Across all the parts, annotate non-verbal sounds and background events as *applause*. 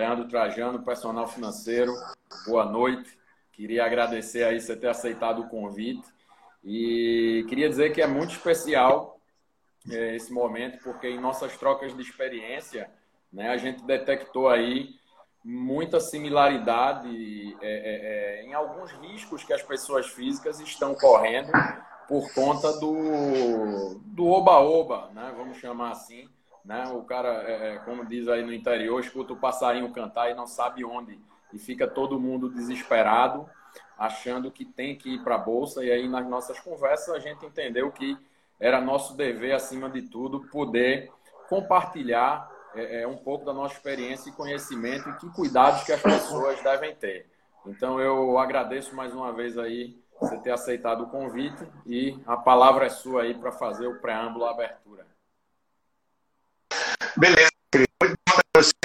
Leandro Trajano, personal financeiro. Boa noite. Queria agradecer aí você ter aceitado o convite. E queria dizer que é muito especial é, esse momento, porque em nossas trocas de experiência, né, a gente detectou aí muita similaridade é, é, é em alguns riscos que as pessoas físicas estão correndo por conta do do oba-oba, né, vamos chamar assim. Né? O cara, é, é, como diz aí no interior, escuta o passarinho cantar e não sabe onde. E fica todo mundo desesperado, achando que tem que ir para a Bolsa. E aí, nas nossas conversas, a gente entendeu que era nosso dever, acima de tudo, poder compartilhar é, é, um pouco da nossa experiência e conhecimento e que cuidados que as pessoas devem ter. Então eu agradeço mais uma vez aí você ter aceitado o convite e a palavra é sua aí para fazer o preâmbulo, a abertura. Beleza, querido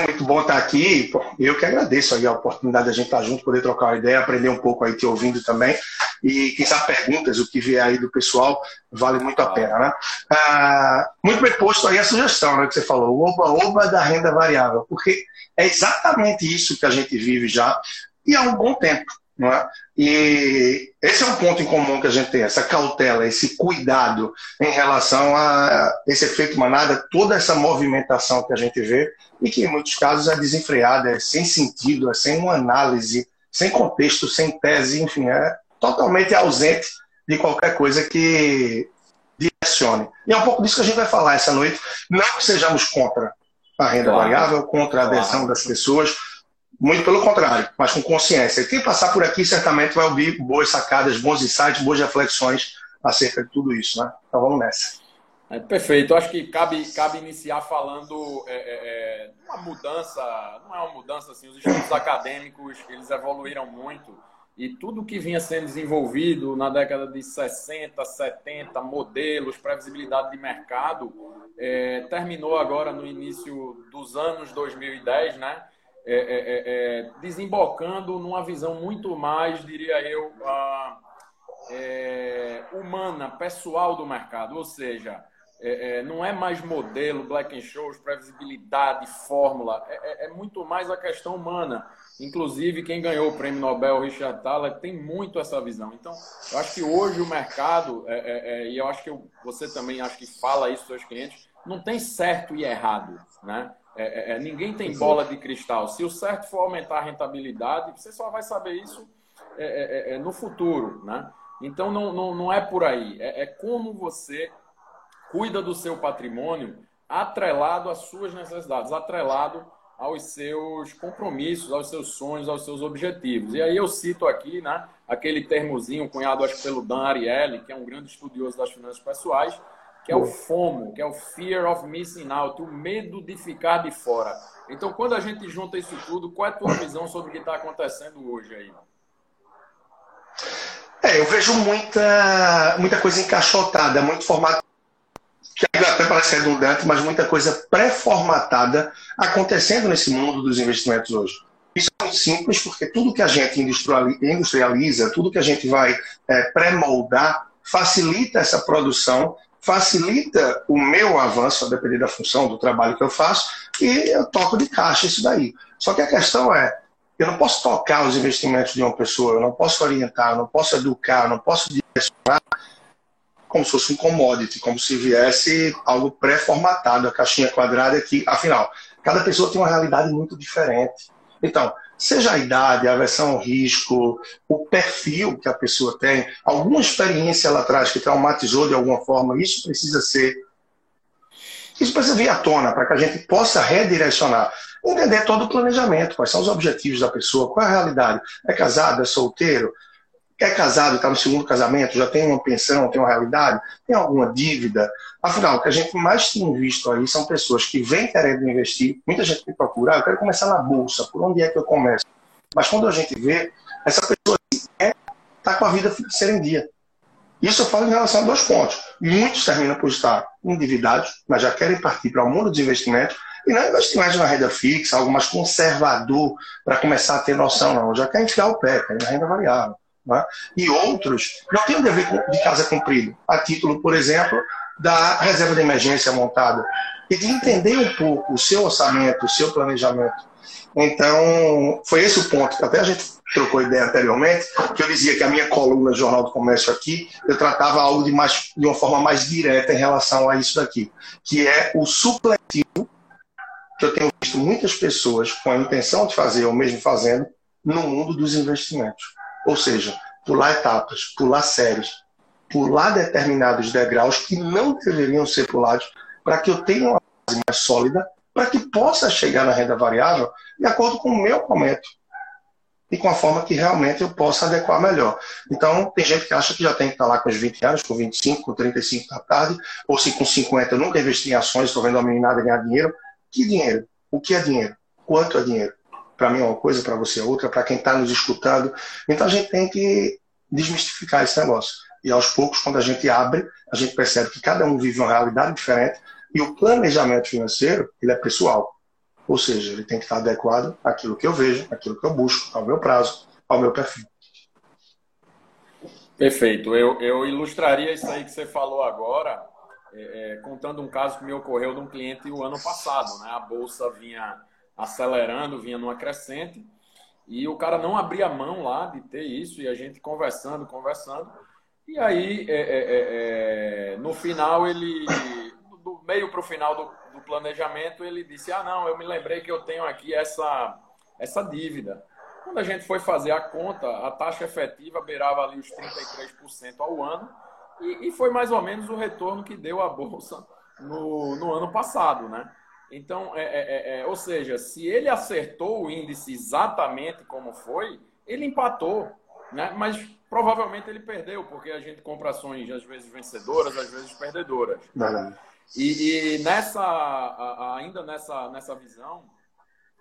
muito bom estar aqui. Eu que agradeço aí a oportunidade de a gente estar junto, poder trocar uma ideia, aprender um pouco aí te ouvindo também. E quem sabe perguntas, o que vier aí do pessoal, vale muito a pena, né? Ah, muito bem posto aí a sugestão, né, que você falou, o oba-oba da renda variável, porque é exatamente isso que a gente vive já e há um bom tempo. É? E esse é um ponto em comum que a gente tem, essa cautela, esse cuidado em relação a esse efeito manada, toda essa movimentação que a gente vê e que em muitos casos é desenfreada, é sem sentido, é sem uma análise, sem contexto, sem tese, enfim, é totalmente ausente de qualquer coisa que direcione. E é um pouco disso que a gente vai falar essa noite. Não que sejamos contra a renda claro. variável, contra a adesão claro. das pessoas, muito pelo contrário, mas com consciência. E quem passar por aqui certamente vai ouvir boas sacadas, bons insights, boas reflexões acerca de tudo isso. Né? Então vamos nessa. É, perfeito. Eu acho que cabe, cabe iniciar falando é, é, é, uma mudança, não é uma mudança assim, os estudos acadêmicos eles evoluíram muito e tudo que vinha sendo desenvolvido na década de 60, 70, modelos, previsibilidade de mercado, é, terminou agora no início dos anos 2010, né? É, é, é, é, desembocando numa visão muito mais, diria eu, uh, humana, pessoal do mercado. Ou seja, não é mais modelo, black and shows, previsibilidade, fórmula. É, muito mais a questão humana. Inclusive, quem ganhou o prêmio Nobel, Richard Thaler, tem muito essa visão. Então, eu acho que hoje o mercado, e eu acho que você também acho que fala isso para seus clientes, não tem certo e errado, né? É, é, é, ninguém tem bola de cristal. Se o certo for aumentar a rentabilidade, você só vai saber isso é, é, é no futuro, né? Então não, não, não é por aí. É, como você cuida do seu patrimônio atrelado às suas necessidades, atrelado aos seus compromissos, aos seus sonhos, aos seus objetivos. E aí eu cito aqui, né, aquele termozinho cunhado acho pelo Dan Ariely, que é um grande estudioso das finanças pessoais, que é o FOMO, que é o Fear of Missing Out, o medo de ficar de fora. Então, quando a gente junta isso tudo, qual é a tua visão sobre o que está acontecendo hoje aí? É, eu vejo muita, muita coisa encaixotada, muito formato que até parece redundante, mas muita coisa pré-formatada acontecendo nesse mundo dos investimentos hoje. Isso é muito simples, porque tudo que a gente industrializa, tudo que a gente vai é, pré-moldar, facilita essa produção facilita o meu avanço, a depender da função, do trabalho que eu faço, e eu toco de caixa isso daí. Só que a questão é, eu não posso tocar os investimentos de uma pessoa, eu não posso orientar, eu não posso educar, eu não posso direcionar como se fosse um commodity, como se viesse algo pré-formatado, a caixinha quadrada que, afinal, cada pessoa tem uma realidade muito diferente. Então, seja a idade, a versão ao risco, o perfil que a pessoa tem, alguma experiência lá atrás que traumatizou de alguma forma, isso precisa ser. Isso precisa vir à tona para que a gente possa redirecionar. Entender todo o planejamento, quais são os objetivos da pessoa, qual é a realidade. É casado, é solteiro? é casado, está no segundo casamento, já tem uma pensão, tem uma realidade, tem alguma dívida. Afinal, o que a gente mais tem visto aí são pessoas que vêm querendo investir, muita gente me procura, ah, eu quero começar na bolsa, por onde é que eu começo? Mas quando a gente vê, essa pessoa está com a vida financeira em dia. Isso eu falo em relação a dois pontos. Muitos terminam por estar endividados, mas já querem partir para o mundo dos investimentos, e não é investimento na renda fixa, algo mais conservador, para começar a ter noção, não. Já quer enfiar o pé, quer na renda variável Né? E outros não têm o dever de casa cumprido, a título, por exemplo, da reserva de emergência montada, e de entender um pouco o seu orçamento, o seu planejamento. Então, foi esse o ponto que até a gente trocou ideia anteriormente, que eu dizia que a minha coluna do Jornal do Comércio aqui, eu tratava algo de, mais, de uma forma mais direta em relação a isso daqui, que é o supletivo, que eu tenho visto muitas pessoas com a intenção de fazer, ou mesmo fazendo, no mundo dos investimentos. Ou seja, pular etapas, pular séries, pular determinados degraus que não deveriam ser pulados para que eu tenha uma base mais sólida, para que possa chegar na renda variável de acordo com o meu momento e com a forma que realmente eu possa adequar melhor. Então, tem gente que acha que já tem que estar lá com os 20 anos, com 25, com 35 da tarde, ou se com 50 eu nunca investi em ações, estou vendo a meninada ganhar dinheiro. Que dinheiro? O que é dinheiro? Quanto é dinheiro? Para mim é uma coisa, para você é outra, para quem está nos escutando. Então, a gente tem que desmistificar esse negócio. E aos poucos, quando a gente abre, a gente percebe que cada um vive uma realidade diferente e o planejamento financeiro, ele é pessoal. Ou seja, ele tem que estar adequado àquilo que eu vejo, àquilo que eu busco, ao meu prazo, ao meu perfil. Perfeito. Eu, eu ilustraria isso aí que você falou agora, é, é, contando um caso que me ocorreu de um cliente o ano passado. Né? A bolsa vinha acelerando, vinha numa crescente, e o cara não abria mão lá de ter isso, e a gente conversando, conversando. E aí, é, é, é, é no final, ele, do meio para o final do, do planejamento, ele disse: Ah, não, eu me lembrei que eu tenho aqui essa, essa dívida. Quando a gente foi fazer a conta, a taxa efetiva beirava ali os 33% ao ano, e, e, foi mais ou menos o retorno que deu a Bolsa no, no ano passado, né? Então, é, é, é, é, ou seja, se ele acertou o índice exatamente como foi, ele empatou, né? Mas provavelmente ele perdeu, porque a gente compra ações às vezes vencedoras, às vezes perdedoras. Verdade. E, e nessa, ainda nessa, nessa visão,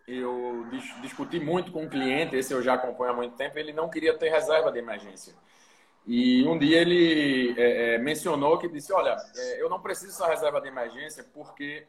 eu dis, discuti muito com um cliente, esse eu já acompanho há muito tempo, ele não queria ter reserva de emergência. E um dia ele é, é, mencionou que disse: Olha, é, eu não preciso dessa reserva de emergência porque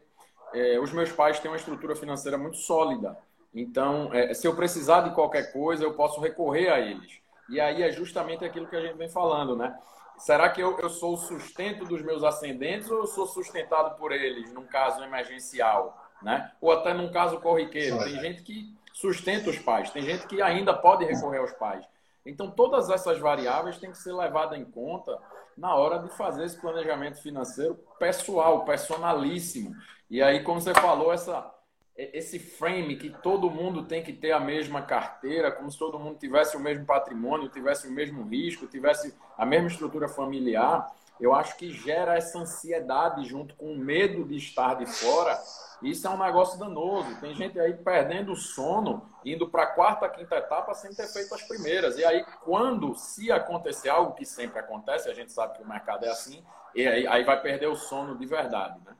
é, os meus pais têm uma estrutura financeira muito sólida. Então, é, se eu precisar de qualquer coisa, eu posso recorrer a eles. E aí é justamente aquilo que a gente vem falando, né? será que eu, eu sou o sustento dos meus ascendentes ou eu sou sustentado por eles num caso emergencial? Né? Ou até num caso corriqueiro. Tem gente que sustenta os pais, tem gente que ainda pode recorrer aos pais. Então, todas essas variáveis têm que ser levadas em conta na hora de fazer esse planejamento financeiro pessoal, personalíssimo. E aí, como você falou, essa esse frame que todo mundo tem que ter a mesma carteira, como se todo mundo tivesse o mesmo patrimônio, tivesse o mesmo risco, tivesse a mesma estrutura familiar, eu acho que gera essa ansiedade junto com o medo de estar de fora. Isso é um negócio danoso. Tem gente aí perdendo o sono, indo para a quarta, quinta etapa sem ter feito as primeiras. E aí, quando, se acontecer algo que sempre acontece, a gente sabe que o mercado é assim, e aí, aí vai perder o sono de verdade, né?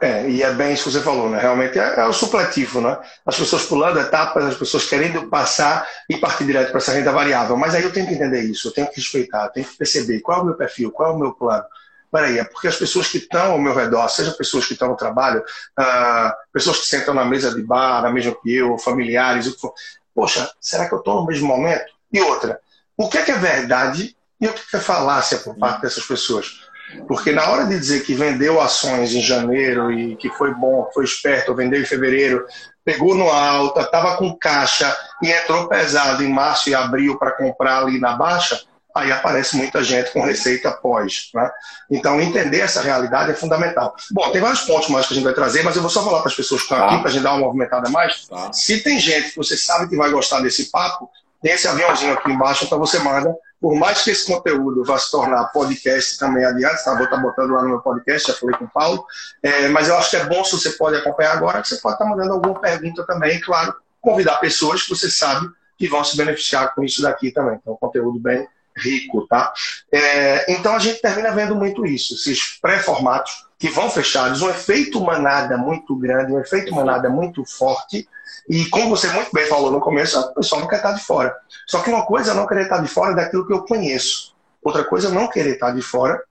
É, e é bem isso que você falou, né? Realmente é, é, o supletivo, né? As pessoas pulando etapas, as pessoas querendo passar e partir direto para essa renda variável. Mas aí eu tenho que entender isso, eu tenho que respeitar, eu tenho que perceber qual é o meu perfil, qual é o meu plano. Peraí, é porque as pessoas que estão ao meu redor, seja pessoas que estão no trabalho, uh, pessoas que sentam na mesa de bar, na mesma que eu, familiares, o que for. Poxa, será que eu estou no mesmo momento? E outra, o que é, que é verdade e o que é falácia por parte dessas pessoas? Porque na hora de dizer que vendeu ações em janeiro e que foi bom, foi esperto, vendeu em fevereiro, pegou no alta, estava com caixa e entrou pesado em março e abril para comprar ali na baixa, aí aparece muita gente com receita pós. Né? Então, entender essa realidade é fundamental. Bom, tem vários pontos mais que a gente vai trazer, mas eu vou só falar para as pessoas que estão tá. aqui, para a gente dar uma movimentada mais. Tá. Se tem gente que você sabe que vai gostar desse papo, tem esse aviãozinho aqui embaixo, então você manda por mais que esse conteúdo vá se tornar podcast também adiante, tá? vou estar botando lá no meu podcast, já falei com o Paulo, é, mas eu acho que é bom se você pode acompanhar agora, que você pode estar mandando alguma pergunta também, claro, convidar pessoas que você sabe que vão se beneficiar com isso daqui também. Então, um conteúdo bem rico, tá? É, então a gente termina vendo muito isso, esses pré-formatos que vão fechados, um efeito manada muito grande, um efeito manada muito forte, e como você muito bem falou no começo, o pessoal não quer estar de fora. Só que uma coisa é não querer estar de fora daquilo que eu conheço. Outra coisa é não querer estar de fora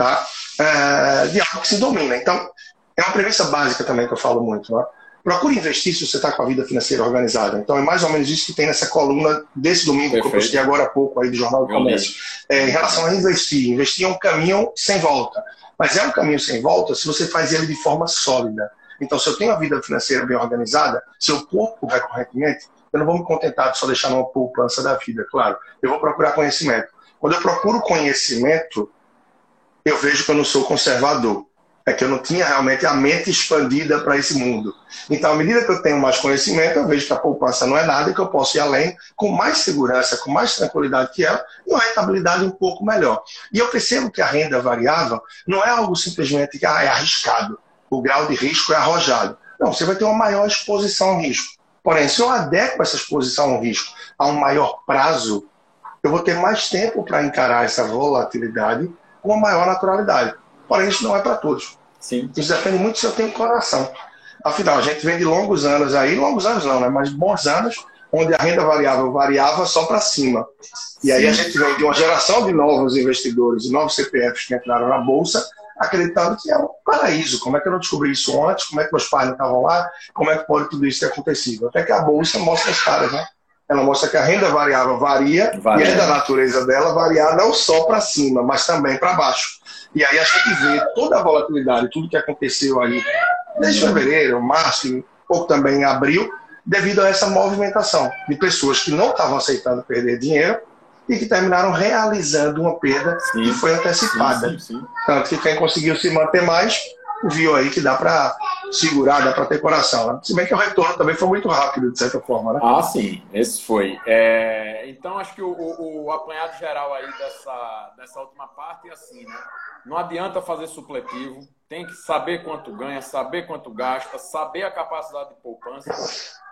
tá? É, de algo que se domina. Então, é uma premissa básica também que eu falo muito. Né? Procure investir se você está com a vida financeira organizada. Então é mais ou menos isso que tem nessa coluna desse domingo Perfeito. que eu postei agora há pouco aí do Jornal do Comércio. É, em relação a investir, investir é um caminho sem volta. Mas é um caminho sem volta se você faz ele de forma sólida. Então, se eu tenho a vida financeira bem organizada, se eu poupo recorrentemente, eu não vou me contentar de só deixar numa poupança da vida, claro. Eu vou procurar conhecimento. Quando eu procuro conhecimento, eu vejo que eu não sou conservador. É que eu não tinha realmente a mente expandida para esse mundo. Então, à medida que eu tenho mais conhecimento, eu vejo que a poupança não é nada e que eu posso ir além com mais segurança, com mais tranquilidade que ela e uma rentabilidade um pouco melhor. E eu percebo que a renda variável não é algo simplesmente que ah, é arriscado, o grau de risco é arrojado. Não, você vai ter uma maior exposição ao risco. Porém, se eu adequo essa exposição ao risco a um maior prazo, eu vou ter mais tempo para encarar essa volatilidade com uma maior naturalidade. Porém, isso não é para todos. Sim. Isso depende muito se eu tenho coração. Afinal, a gente vem de longos anos aí, longos anos não, né? mas bons anos, onde a renda variável variava só para cima. E aí a gente vem de uma geração de novos investidores, de novos CPFs que entraram na Bolsa, acreditando que é um paraíso. Como é que eu não descobri isso antes? Como é que meus pais não estavam lá? Como é que pode tudo isso ter acontecido? Até que a Bolsa mostra as caras, né? Ela mostra que a renda variável varia, varia. e é da natureza dela variar não só para cima, mas também para baixo. E aí a gente vê toda a volatilidade, tudo que aconteceu aí desde fevereiro, março, ou também em abril, devido a essa movimentação de pessoas que não estavam aceitando perder dinheiro e que terminaram realizando uma perda sim, que foi antecipada. Sim, sim, Tanto que quem conseguiu se manter mais viu aí que dá para segurar, dá para ter coração. Né? Se bem que o retorno também foi muito rápido, de certa forma. Né? Ah, sim, esse foi. É... Então, acho que o, o, o, apanhado geral aí dessa, dessa última parte é assim, né? Não adianta fazer supletivo, tem que saber quanto ganha, saber quanto gasta, saber a capacidade de poupança,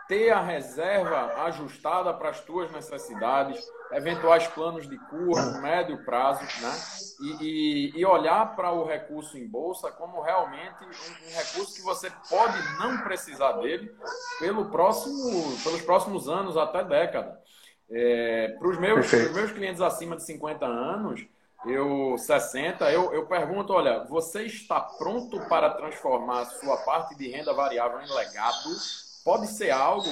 ter a reserva ajustada para as tuas necessidades, eventuais planos de curto, médio prazo, né? E, e, e olhar para o recurso em bolsa como realmente um, um, recurso que você pode não precisar dele pelo próximo, pelos próximos anos, até década. É, para os meus, meus clientes acima de 50 anos, eu 60, eu, eu pergunto, olha, você está pronto para transformar sua parte de renda variável em legado? Pode ser algo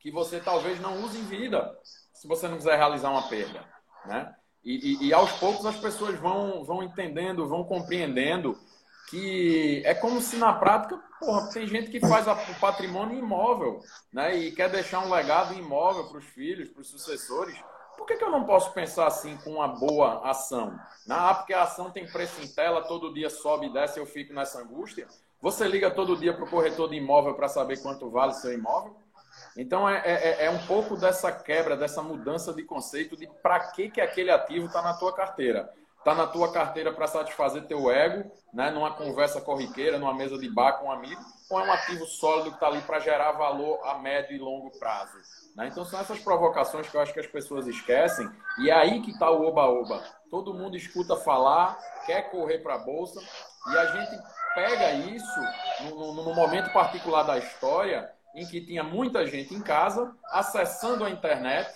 que você talvez não use em vida, se você não quiser realizar uma perda, né? E, e, e aos poucos as pessoas vão, vão entendendo, vão compreendendo que é como se na prática, porra, tem gente que faz o patrimônio imóvel, né? E quer deixar um legado imóvel para os filhos, para os sucessores. Por que, que eu não posso pensar assim com uma boa ação? Ah, porque a ação tem preço em tela, todo dia sobe e desce, eu fico nessa angústia. Você liga todo dia para o corretor de imóvel para saber quanto vale seu imóvel? Então é, é, é, um pouco dessa quebra, dessa mudança de conceito de para que, que aquele ativo está na tua carteira. Está na tua carteira para satisfazer teu ego, né, numa conversa corriqueira, numa mesa de bar com um amigo, ou é um ativo sólido que está ali para gerar valor a médio e longo prazo? Né? Então são essas provocações que eu acho que as pessoas esquecem, e é aí que está o oba-oba. Todo mundo escuta falar, quer correr para a bolsa, e a gente pega isso no, no, no momento particular da história em que tinha muita gente em casa, acessando a internet,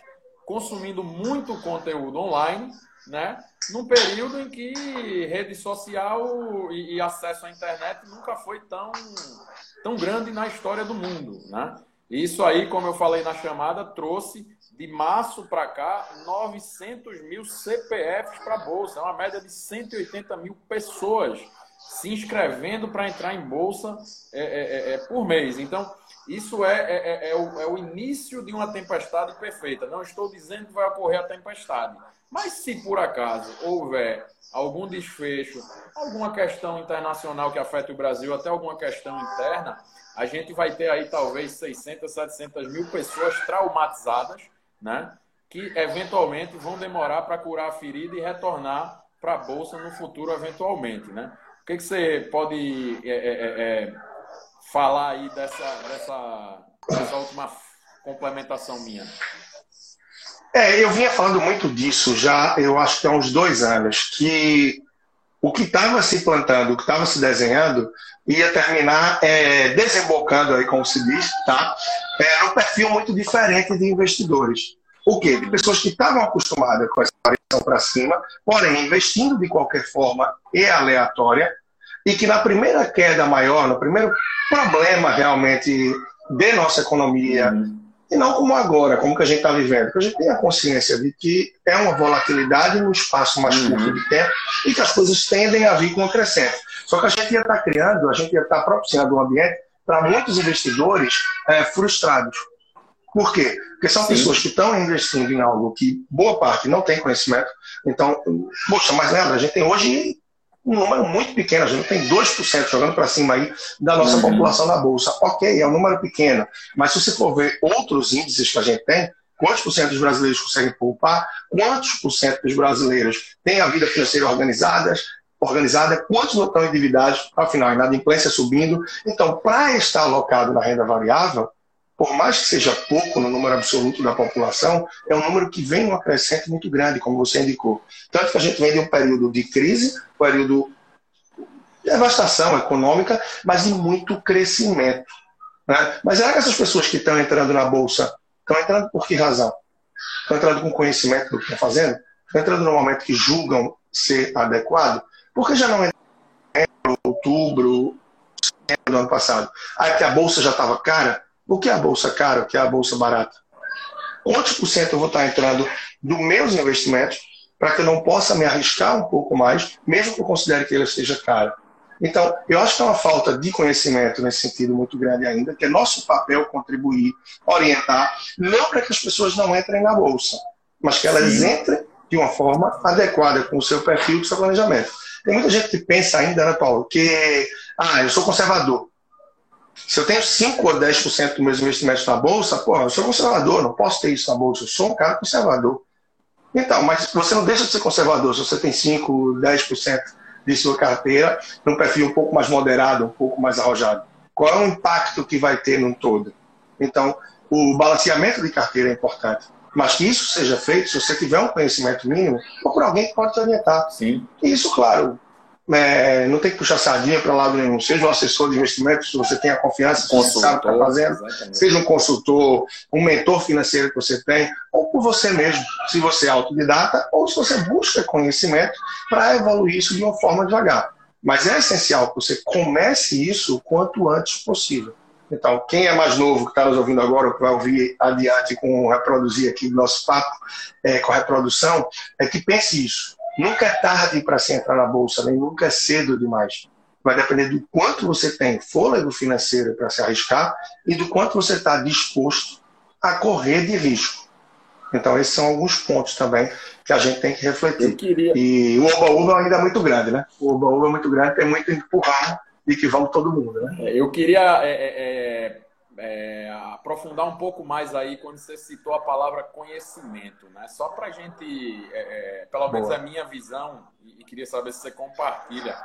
consumindo muito conteúdo online, né? Num período em que rede social e, e, acesso à internet nunca foi tão, tão grande na história do mundo, né? Isso aí, como eu falei na chamada, trouxe de março para cá 900 mil CPFs para a Bolsa, é uma média de 180 mil pessoas se inscrevendo para entrar em Bolsa é, é, é, é por mês. Então, isso é, é, é, o, é o início de uma tempestade perfeita. Não estou dizendo que vai ocorrer a tempestade. Mas se por acaso houver algum desfecho, alguma questão internacional que afete o Brasil, até alguma questão interna, a gente vai ter aí talvez 600, 700 mil pessoas traumatizadas, né? Que eventualmente vão demorar para curar a ferida e retornar para a Bolsa no futuro, eventualmente, né? Que, que você pode é, é, é falar aí dessa, dessa, dessa última complementação minha. É, eu vinha falando muito disso já, eu acho que há uns dois anos, que o que estava se plantando, o que estava se desenhando, ia terminar é, desembocando, aí, como se diz, tá? É, um perfil muito diferente de investidores. O quê? De pessoas que estavam acostumadas com essa variação para cima, porém investindo de qualquer forma e aleatória, e que na primeira queda maior, no primeiro problema realmente de nossa economia, uhum. e não como agora, como que a gente está vivendo, porque a gente tem a consciência de que é uma volatilidade no espaço mais uhum. curto de tempo e que as coisas tendem a vir com o crescente. Só que a gente ia estar tá criando, a gente ia estar tá propiciando um ambiente para muitos investidores é, frustrados. Por quê? Porque são Sim. pessoas que estão investindo em algo que boa parte não tem conhecimento. Então, poxa, mas lembra, a gente tem hoje um número muito pequeno, a gente tem 2% jogando para cima aí da nossa uhum. população na Bolsa. Ok, é um número pequeno, mas se você for ver outros índices que a gente tem, quantos por cento dos brasileiros conseguem poupar, quantos por cento dos brasileiros têm a vida financeira organizada, organizada, quantos não estão endividados, afinal, a inadimplência subindo. Então, para estar alocado na renda variável, por mais que seja pouco no número absoluto da população, é um número que vem uma crescente muito grande, como você indicou. Tanto que a gente vem de um período de crise, um período de devastação econômica, mas de muito crescimento. Né? Mas será que essas pessoas que estão entrando na Bolsa estão entrando por que razão? Estão entrando com conhecimento do que estão fazendo? Estão entrando no momento que julgam ser adequado? Por que já não em outubro do ano passado? Aí que a Bolsa já estava cara? O que é a bolsa cara? O que é a bolsa barata? Quantos por cento eu vou estar entrando dos meus investimentos para que eu não possa me arriscar um pouco mais, mesmo que eu considere que ele seja cara? Então, eu acho que é uma falta de conhecimento nesse sentido muito grande ainda, que é nosso papel contribuir, orientar, não para que as pessoas não entrem na bolsa, mas que elas Sim. entrem de uma forma adequada com o seu perfil, com o seu planejamento. Tem muita gente que pensa ainda, né, Paulo, que ah, eu sou conservador. Se eu tenho 5 ou 10% dos meus investimentos na bolsa, pô, eu sou conservador, não posso ter isso na bolsa, eu sou um cara conservador. Então, mas você não deixa de ser conservador se você tem 5, 10% de sua carteira num perfil um pouco mais moderado, um pouco mais arrojado. Qual é o impacto que vai ter no todo? Então, o balanceamento de carteira é importante. Mas que isso seja feito, se você tiver um conhecimento mínimo, procura alguém que pode te orientar. Sim. E isso, claro, é, não tem que puxar sardinha para lado nenhum. Seja um assessor de investimentos, se você tem a confiança, que você sabe o que está fazendo. Exatamente. Seja um consultor, um mentor financeiro que você tem, ou por você mesmo, se você é autodidata, ou se você busca conhecimento para evoluir isso de uma forma devagar. Mas é essencial que você comece isso o quanto antes possível. Então, quem é mais novo que está nos ouvindo agora, ou que vai ouvir adiante com reproduzir aqui o nosso papo é, com a reprodução, é que pense isso Nunca é tarde para se entrar na bolsa, nem nunca é cedo demais. Vai depender do quanto você tem fôlego financeiro para se arriscar e do quanto você está disposto a correr de risco. Então, esses são alguns pontos também que a gente tem que refletir. Queria... E o oba-oba ainda é muito grande, né? O oba-oba é muito grande, tem muito empurrão e que vamos todo mundo, né? É, eu queria é, é, é é, aprofundar um pouco mais aí quando você citou a palavra conhecimento, né? Só para a gente, é, é, pelo Boa. menos a minha visão, e, e, queria saber se você compartilha.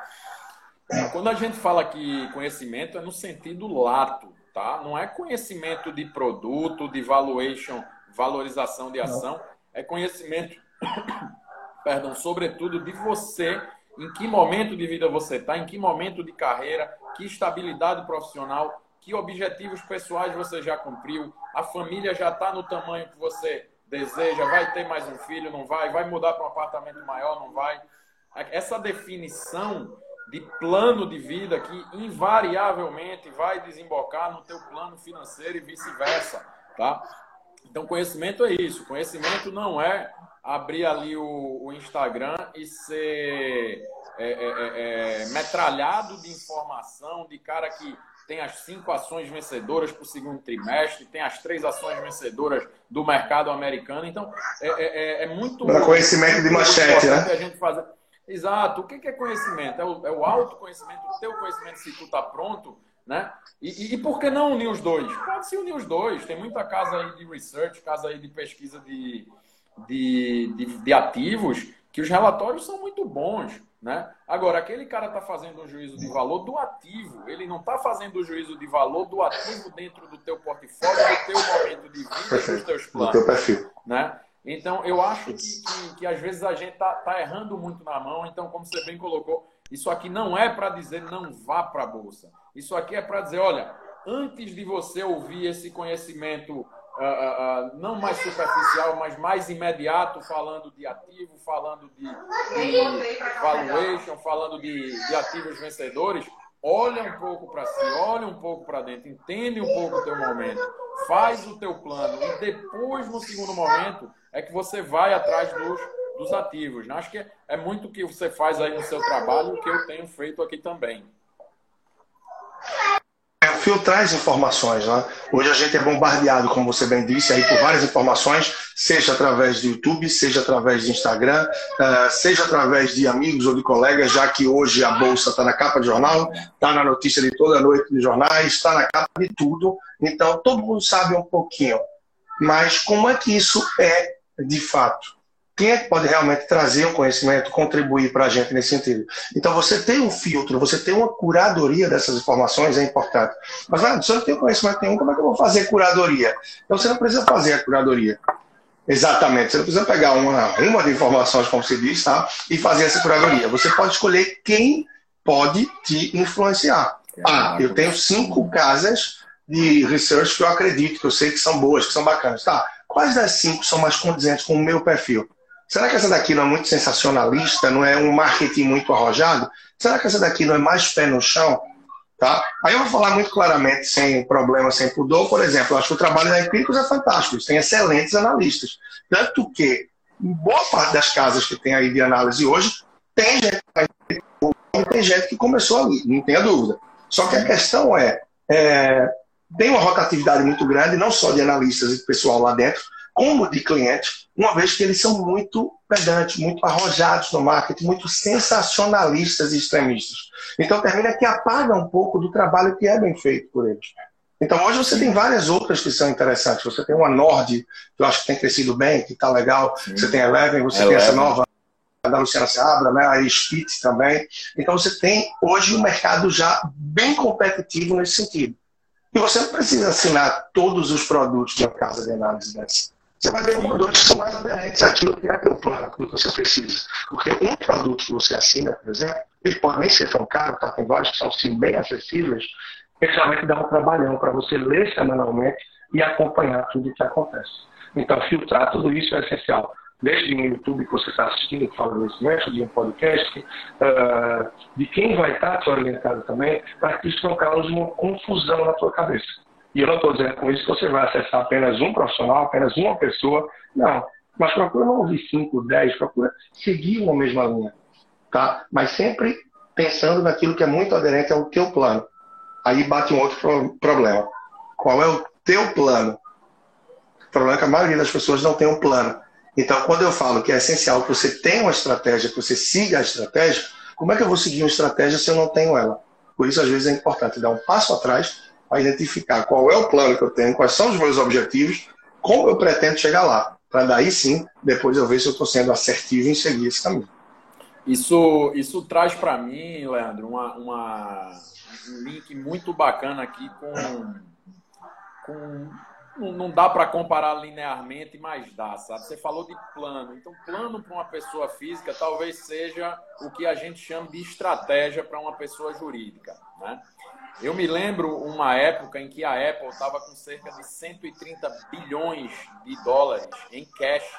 Quando a gente fala que conhecimento é no sentido lato, tá? Não é conhecimento de produto, de valuation, valorização de ação, é conhecimento, *coughs* perdão, sobretudo de você, em que momento de vida você está, em que momento de carreira, que estabilidade profissional que objetivos pessoais você já cumpriu, a família já está no tamanho que você deseja, vai ter mais um filho, não vai, vai mudar para um apartamento maior, não vai. Essa definição de plano de vida que invariavelmente vai desembocar no teu plano financeiro e vice-versa, tá? Então, conhecimento é isso. Conhecimento não é abrir ali o, o Instagram e ser é, é, é, é metralhado de informação de cara que tem as cinco ações vencedoras para o segundo trimestre, tem as três ações vencedoras do mercado americano. Então, é, é, é, é muito. Para conhecimento de manchete, né? A gente fazer... Exato. O que é conhecimento? É o, é o autoconhecimento, o teu conhecimento se tu está pronto, né? E, e, e, por que não unir os dois? Pode se unir os dois. Tem muita casa aí de research, casa aí de pesquisa de, de, de, de ativos, que os relatórios são muito bons. Né? Agora, aquele cara está fazendo um juízo de valor do ativo, ele não está fazendo o juízo de valor do ativo dentro do teu portfólio, do teu momento de vida, dos teus planos. Do teu perfil. Né? Então, eu acho que, que, que às vezes a gente está tá errando muito na mão. Então, como você bem colocou, isso aqui não é para dizer não vá para a Bolsa. Isso aqui é para dizer, olha, antes de você ouvir esse conhecimento uh, uh, não mais superficial, mas mais imediato, falando de ativo, falando de, de valuation, falando de, de ativos vencedores, olha um pouco para si, olha um pouco para dentro, entende um pouco o teu momento, faz o teu plano e depois, no segundo momento, é que você vai atrás dos, dos ativos. Né? Acho que é, é muito o que você faz aí no seu trabalho, o que eu tenho feito aqui também filtrar as informações. Né? Hoje a gente é bombardeado, como você bem disse, aí por várias informações, seja através do YouTube, seja através do Instagram, uh, seja através de amigos ou de colegas, já que hoje a Bolsa está na capa de jornal, está na notícia de toda noite dos jornais, está na capa de tudo. Então, todo mundo sabe um pouquinho. Mas como é que isso é de fato? Quem é que pode realmente trazer um conhecimento, contribuir para a gente nesse sentido? Então, você ter um filtro, você ter uma curadoria dessas informações é importante. Mas, ah, se eu não tenho conhecimento nenhum, como é que eu vou fazer curadoria? Então, você não precisa fazer a curadoria. Exatamente. Você não precisa pegar uma, uma de informações, como se diz, tá? e fazer essa curadoria. Você pode escolher quem pode te influenciar. Ah, eu tenho cinco casas de research que eu acredito, que eu sei que são boas, que são bacanas. Tá, quais das cinco são mais condizentes com o meu perfil? Será que essa daqui não é muito sensacionalista? Não é um marketing muito arrojado? Será que essa daqui não é mais pé no chão? Tá? Aí eu vou falar muito claramente, sem problema, sem pudor. Por exemplo, eu acho que o trabalho da Empíricos é fantástico. Têm excelentes analistas. Tanto que, boa parte das casas que tem aí de análise hoje, tem gente, tem gente que começou ali, não tenha dúvida. Só que a questão é, é tem uma rotatividade muito grande, não só de analistas e pessoal lá dentro, como de clientes, uma vez que eles são muito pedantes, muito arrojados no marketing, muito sensacionalistas e extremistas. Então termina que apaga um pouco do trabalho que é bem feito por eles. Então hoje você tem várias outras que são interessantes. Você tem uma Nord, que eu acho que tem crescido bem, que está legal. Sim. Você tem a Eleven, você Eleven. tem essa nova da Luciana Seabra, né, a Spit também. Então você tem hoje um mercado já bem competitivo nesse sentido. E você não precisa assinar todos os produtos de uma casa de análise dessa. Você vai ver produtos que são mais aderentes àquilo que é teu plano, aquilo que você precisa. Porque um produto que você assina, por exemplo, ele pode nem ser tão caro, tá? tem vários que são sim bem acessíveis, ele já vai te dar um trabalhão para você ler semanalmente e acompanhar tudo o que acontece. Então, filtrar tudo isso é essencial. Desde no YouTube que você está assistindo, que fala desse mestre, de um podcast, uh, de quem vai estar te orientando também, para que isso não cause uma confusão na tua cabeça. E eu não estou dizendo com isso que você vai acessar apenas um profissional, apenas uma pessoa. Não. Mas procura não ouvir 5, 10, procura seguir uma mesma linha. Tá? Mas sempre pensando naquilo que é muito aderente ao teu plano. Aí bate um outro pro problema. Qual é o teu plano? O problema é que a maioria das pessoas não tem um plano. Então, quando eu falo que é essencial que você tenha uma estratégia, que você siga a estratégia, como é que eu vou seguir uma estratégia se eu não tenho ela? Por isso, às vezes, é importante dar um passo atrás a identificar qual é o plano que eu tenho, quais são os meus objetivos, como eu pretendo chegar lá, para daí sim, depois eu ver se eu estou sendo assertivo em seguir esse caminho. Isso, isso traz para mim, Leandro, uma, uma, um link muito bacana aqui com, com não, dá para comparar linearmente, mas dá, sabe? Você falou de plano. Então, plano para uma pessoa física talvez seja o que a gente chama de estratégia para uma pessoa jurídica, né? Eu me lembro uma época em que a Apple estava com cerca de 130 bilhões de dólares em cash,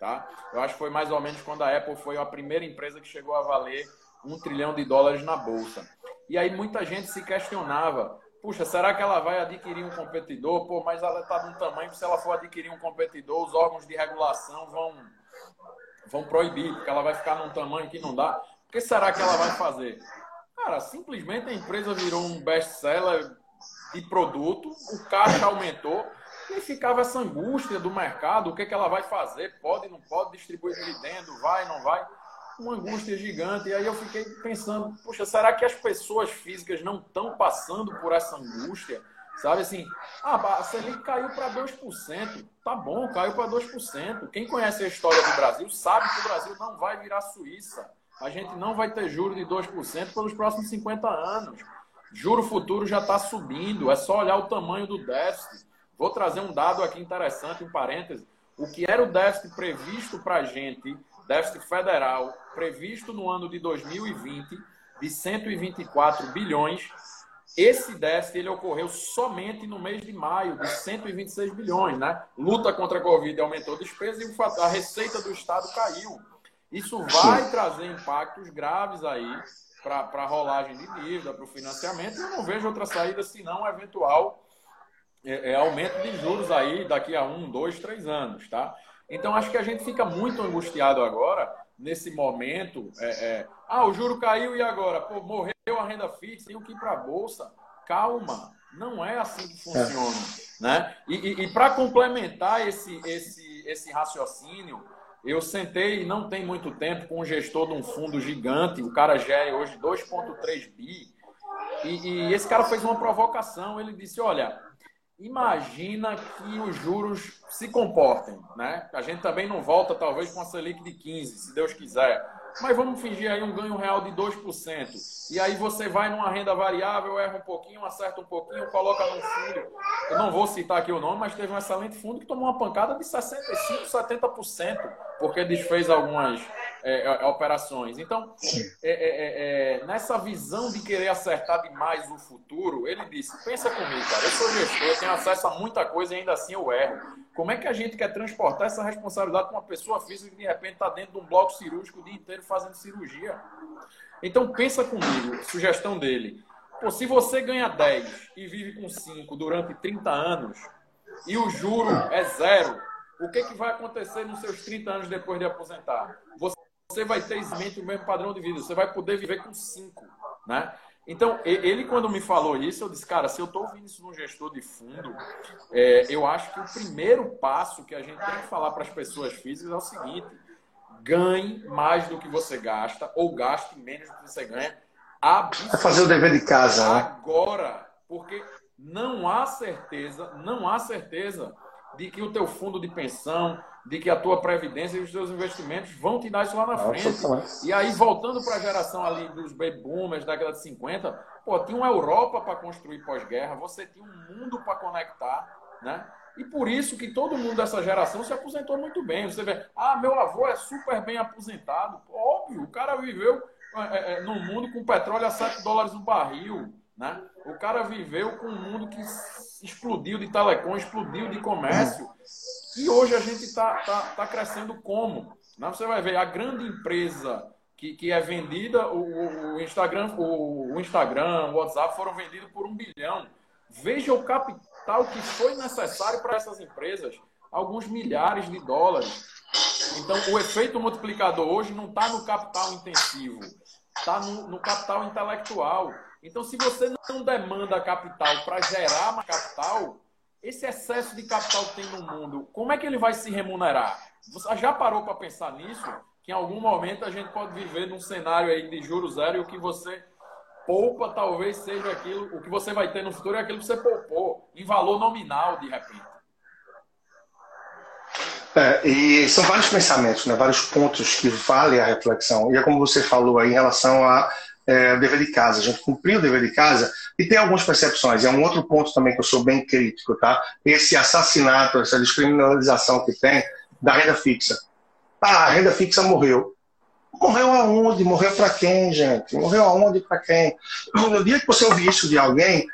tá? Eu acho que foi mais ou menos quando a Apple foi a primeira empresa que chegou a valer um trilhão de dólares na bolsa. E aí muita gente se questionava, puxa, será que ela vai adquirir um competidor? Pô, mas ela está num tamanho que se ela for adquirir um competidor, os órgãos de regulação vão vão proibir, porque ela vai ficar num tamanho que não dá. O que será que ela vai fazer? Cara, simplesmente a empresa virou um best-seller de produto, o caixa aumentou e ficava essa angústia do mercado, o que, é que ela vai fazer, pode, não pode, distribuir dividendo, vai, não vai, uma angústia gigante. E aí eu fiquei pensando, puxa, será que as pessoas físicas não estão passando por essa angústia? Sabe assim, ah, a Selic caiu para 2%, tá bom, caiu para 2%. Quem conhece a história do Brasil sabe que o Brasil não vai virar Suíça a gente não vai ter juro de 2% pelos próximos 50 anos. Juro futuro já está subindo, é só olhar o tamanho do déficit. Vou trazer um dado aqui interessante, um parêntese. O que era o déficit previsto para a gente, déficit federal, previsto no ano de 2020, de 124 bilhões, Esse déficit ele ocorreu somente no mês de maio, de 126 bilhões, né? Luta contra a Covid aumentou a despesa e a receita do Estado caiu. Isso vai trazer impactos graves aí para a rolagem de dívida, para o financiamento. Eu não vejo outra saída senão um eventual é, é, aumento de juros aí daqui a um, dois, três anos, tá? Então acho que a gente fica muito angustiado agora nesse momento. É, é, ah, o juro caiu e agora? Pô, morreu a renda fixa, tenho que ir para a bolsa. Calma, não é assim que funciona, né? E, e, e para complementar esse, esse, esse raciocínio, eu sentei, não tem muito tempo, com um gestor de um fundo gigante, o cara gera hoje 2,3 bi, e, e, esse cara fez uma provocação. Ele disse: Olha, imagina que os juros se comportem, né? A gente também não volta, talvez, com a Selic de 15, se Deus quiser. Mas vamos fingir aí um ganho real de 2%. E aí você vai numa renda variável, erra um pouquinho, acerta um pouquinho, coloca num fundo. Eu não vou citar aqui o nome, mas teve um excelente fundo que tomou uma pancada de 65%, 70%, porque desfez algumas é, é, operações. Então, é, é, é, é, nessa visão de querer acertar demais o futuro, ele disse: pensa comigo, cara, eu sou gestor, eu tenho acesso a muita coisa e ainda assim eu erro. Como é que a gente quer transportar essa responsabilidade para uma pessoa física que de repente está dentro de um bloco cirúrgico o dia inteiro fazendo cirurgia? Então pensa comigo, sugestão dele. Pô, se você ganha 10 e vive com 5 durante 30 anos e o juro é zero, o que, que vai acontecer nos seus 30 anos depois de aposentar? Você vai ter exatamente o mesmo padrão de vida, você vai poder viver com 5, né? Então, ele, quando me falou isso, eu disse, cara, se eu estou ouvindo isso num gestor de fundo, é, eu acho que o primeiro passo que a gente tem que falar para as pessoas físicas é o seguinte: ganhe mais do que você gasta, ou gaste menos do que você ganha. É fazer o dever de casa. Né? Agora, porque não há certeza, não há certeza de que o teu fundo de pensão, de que a tua previdência e os teus investimentos vão te dar isso lá na frente. E aí, voltando para a geração ali dos baby boomers da década de 50, pô, tinha uma Europa para construir pós-guerra, você tinha um mundo para conectar, né? E por isso que todo mundo dessa geração se aposentou muito bem. Você vê, ah, meu avô é super bem aposentado. Óbvio, o cara viveu é, é, num mundo com petróleo a 7 dólares no barril. Né? O cara viveu com um mundo que explodiu de telecom, explodiu de comércio. E hoje a gente está tá, tá crescendo como? Né? Você vai ver a grande empresa que, que é vendida, o, o Instagram, o, o, Instagram, o WhatsApp foram vendidos por um bilhão. Veja o capital que foi necessário para essas empresas, alguns milhares de dólares. Então, o efeito multiplicador hoje não está no capital intensivo, está no, no capital intelectual. Então, se você não demanda capital para gerar mais capital, esse excesso de capital que tem no mundo, como é que ele vai se remunerar? Você já parou para pensar nisso? Que em algum momento a gente pode viver num cenário aí de juros zero e o que você poupa talvez seja aquilo, o que você vai ter no futuro é aquilo que você poupou, em valor nominal, de repente. É, e são vários pensamentos, né, vários pontos que valem a reflexão. E é como você falou aí em relação a é, dever de casa. A gente cumpriu o dever de casa e tem algumas percepções. É um outro ponto também que eu sou bem crítico, tá? Esse assassinato, essa descriminalização que tem da renda fixa. Ah, a renda fixa morreu. Morreu aonde? Morreu para quem, gente? Morreu aonde para quem? No dia que você ouvir isso de alguém,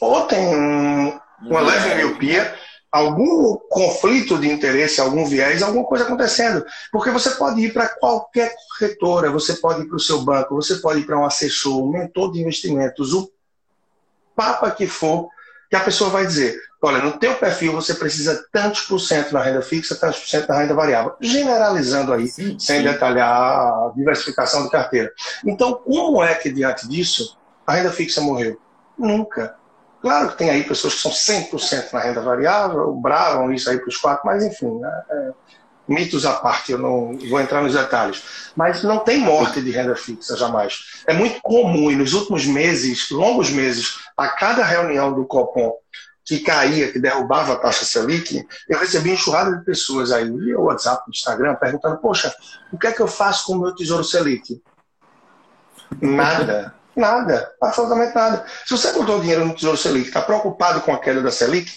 ou tem um, uma leve miopia, algum conflito de interesse, algum viés, alguma coisa acontecendo. Porque você pode ir para qualquer corretora, você pode ir para o seu banco, você pode ir para um assessor, um mentor de investimentos, o papa que for, que a pessoa vai dizer: olha, no teu perfil você precisa tantos por cento na renda fixa, tantos por cento na renda variável. Generalizando aí, sim, sem sim. detalhar a diversificação de carteira. Então, como é que diante disso a renda fixa morreu? Nunca. Claro que tem aí pessoas que são 100% na renda variável, bravam isso aí para os quatro, mas enfim, né? é, mitos à parte, eu não vou entrar nos detalhes. Mas não tem morte de renda fixa, jamais. É muito comum, e nos últimos meses, longos meses, a cada reunião do Copom que caía, que derrubava a taxa Selic, eu recebi enxurrada de pessoas aí, via WhatsApp, Instagram, perguntando, poxa, o que é que eu faço com o meu Tesouro Selic? Nada. Nada, absolutamente nada. Se você botou dinheiro no Tesouro Selic, está preocupado com a queda da Selic,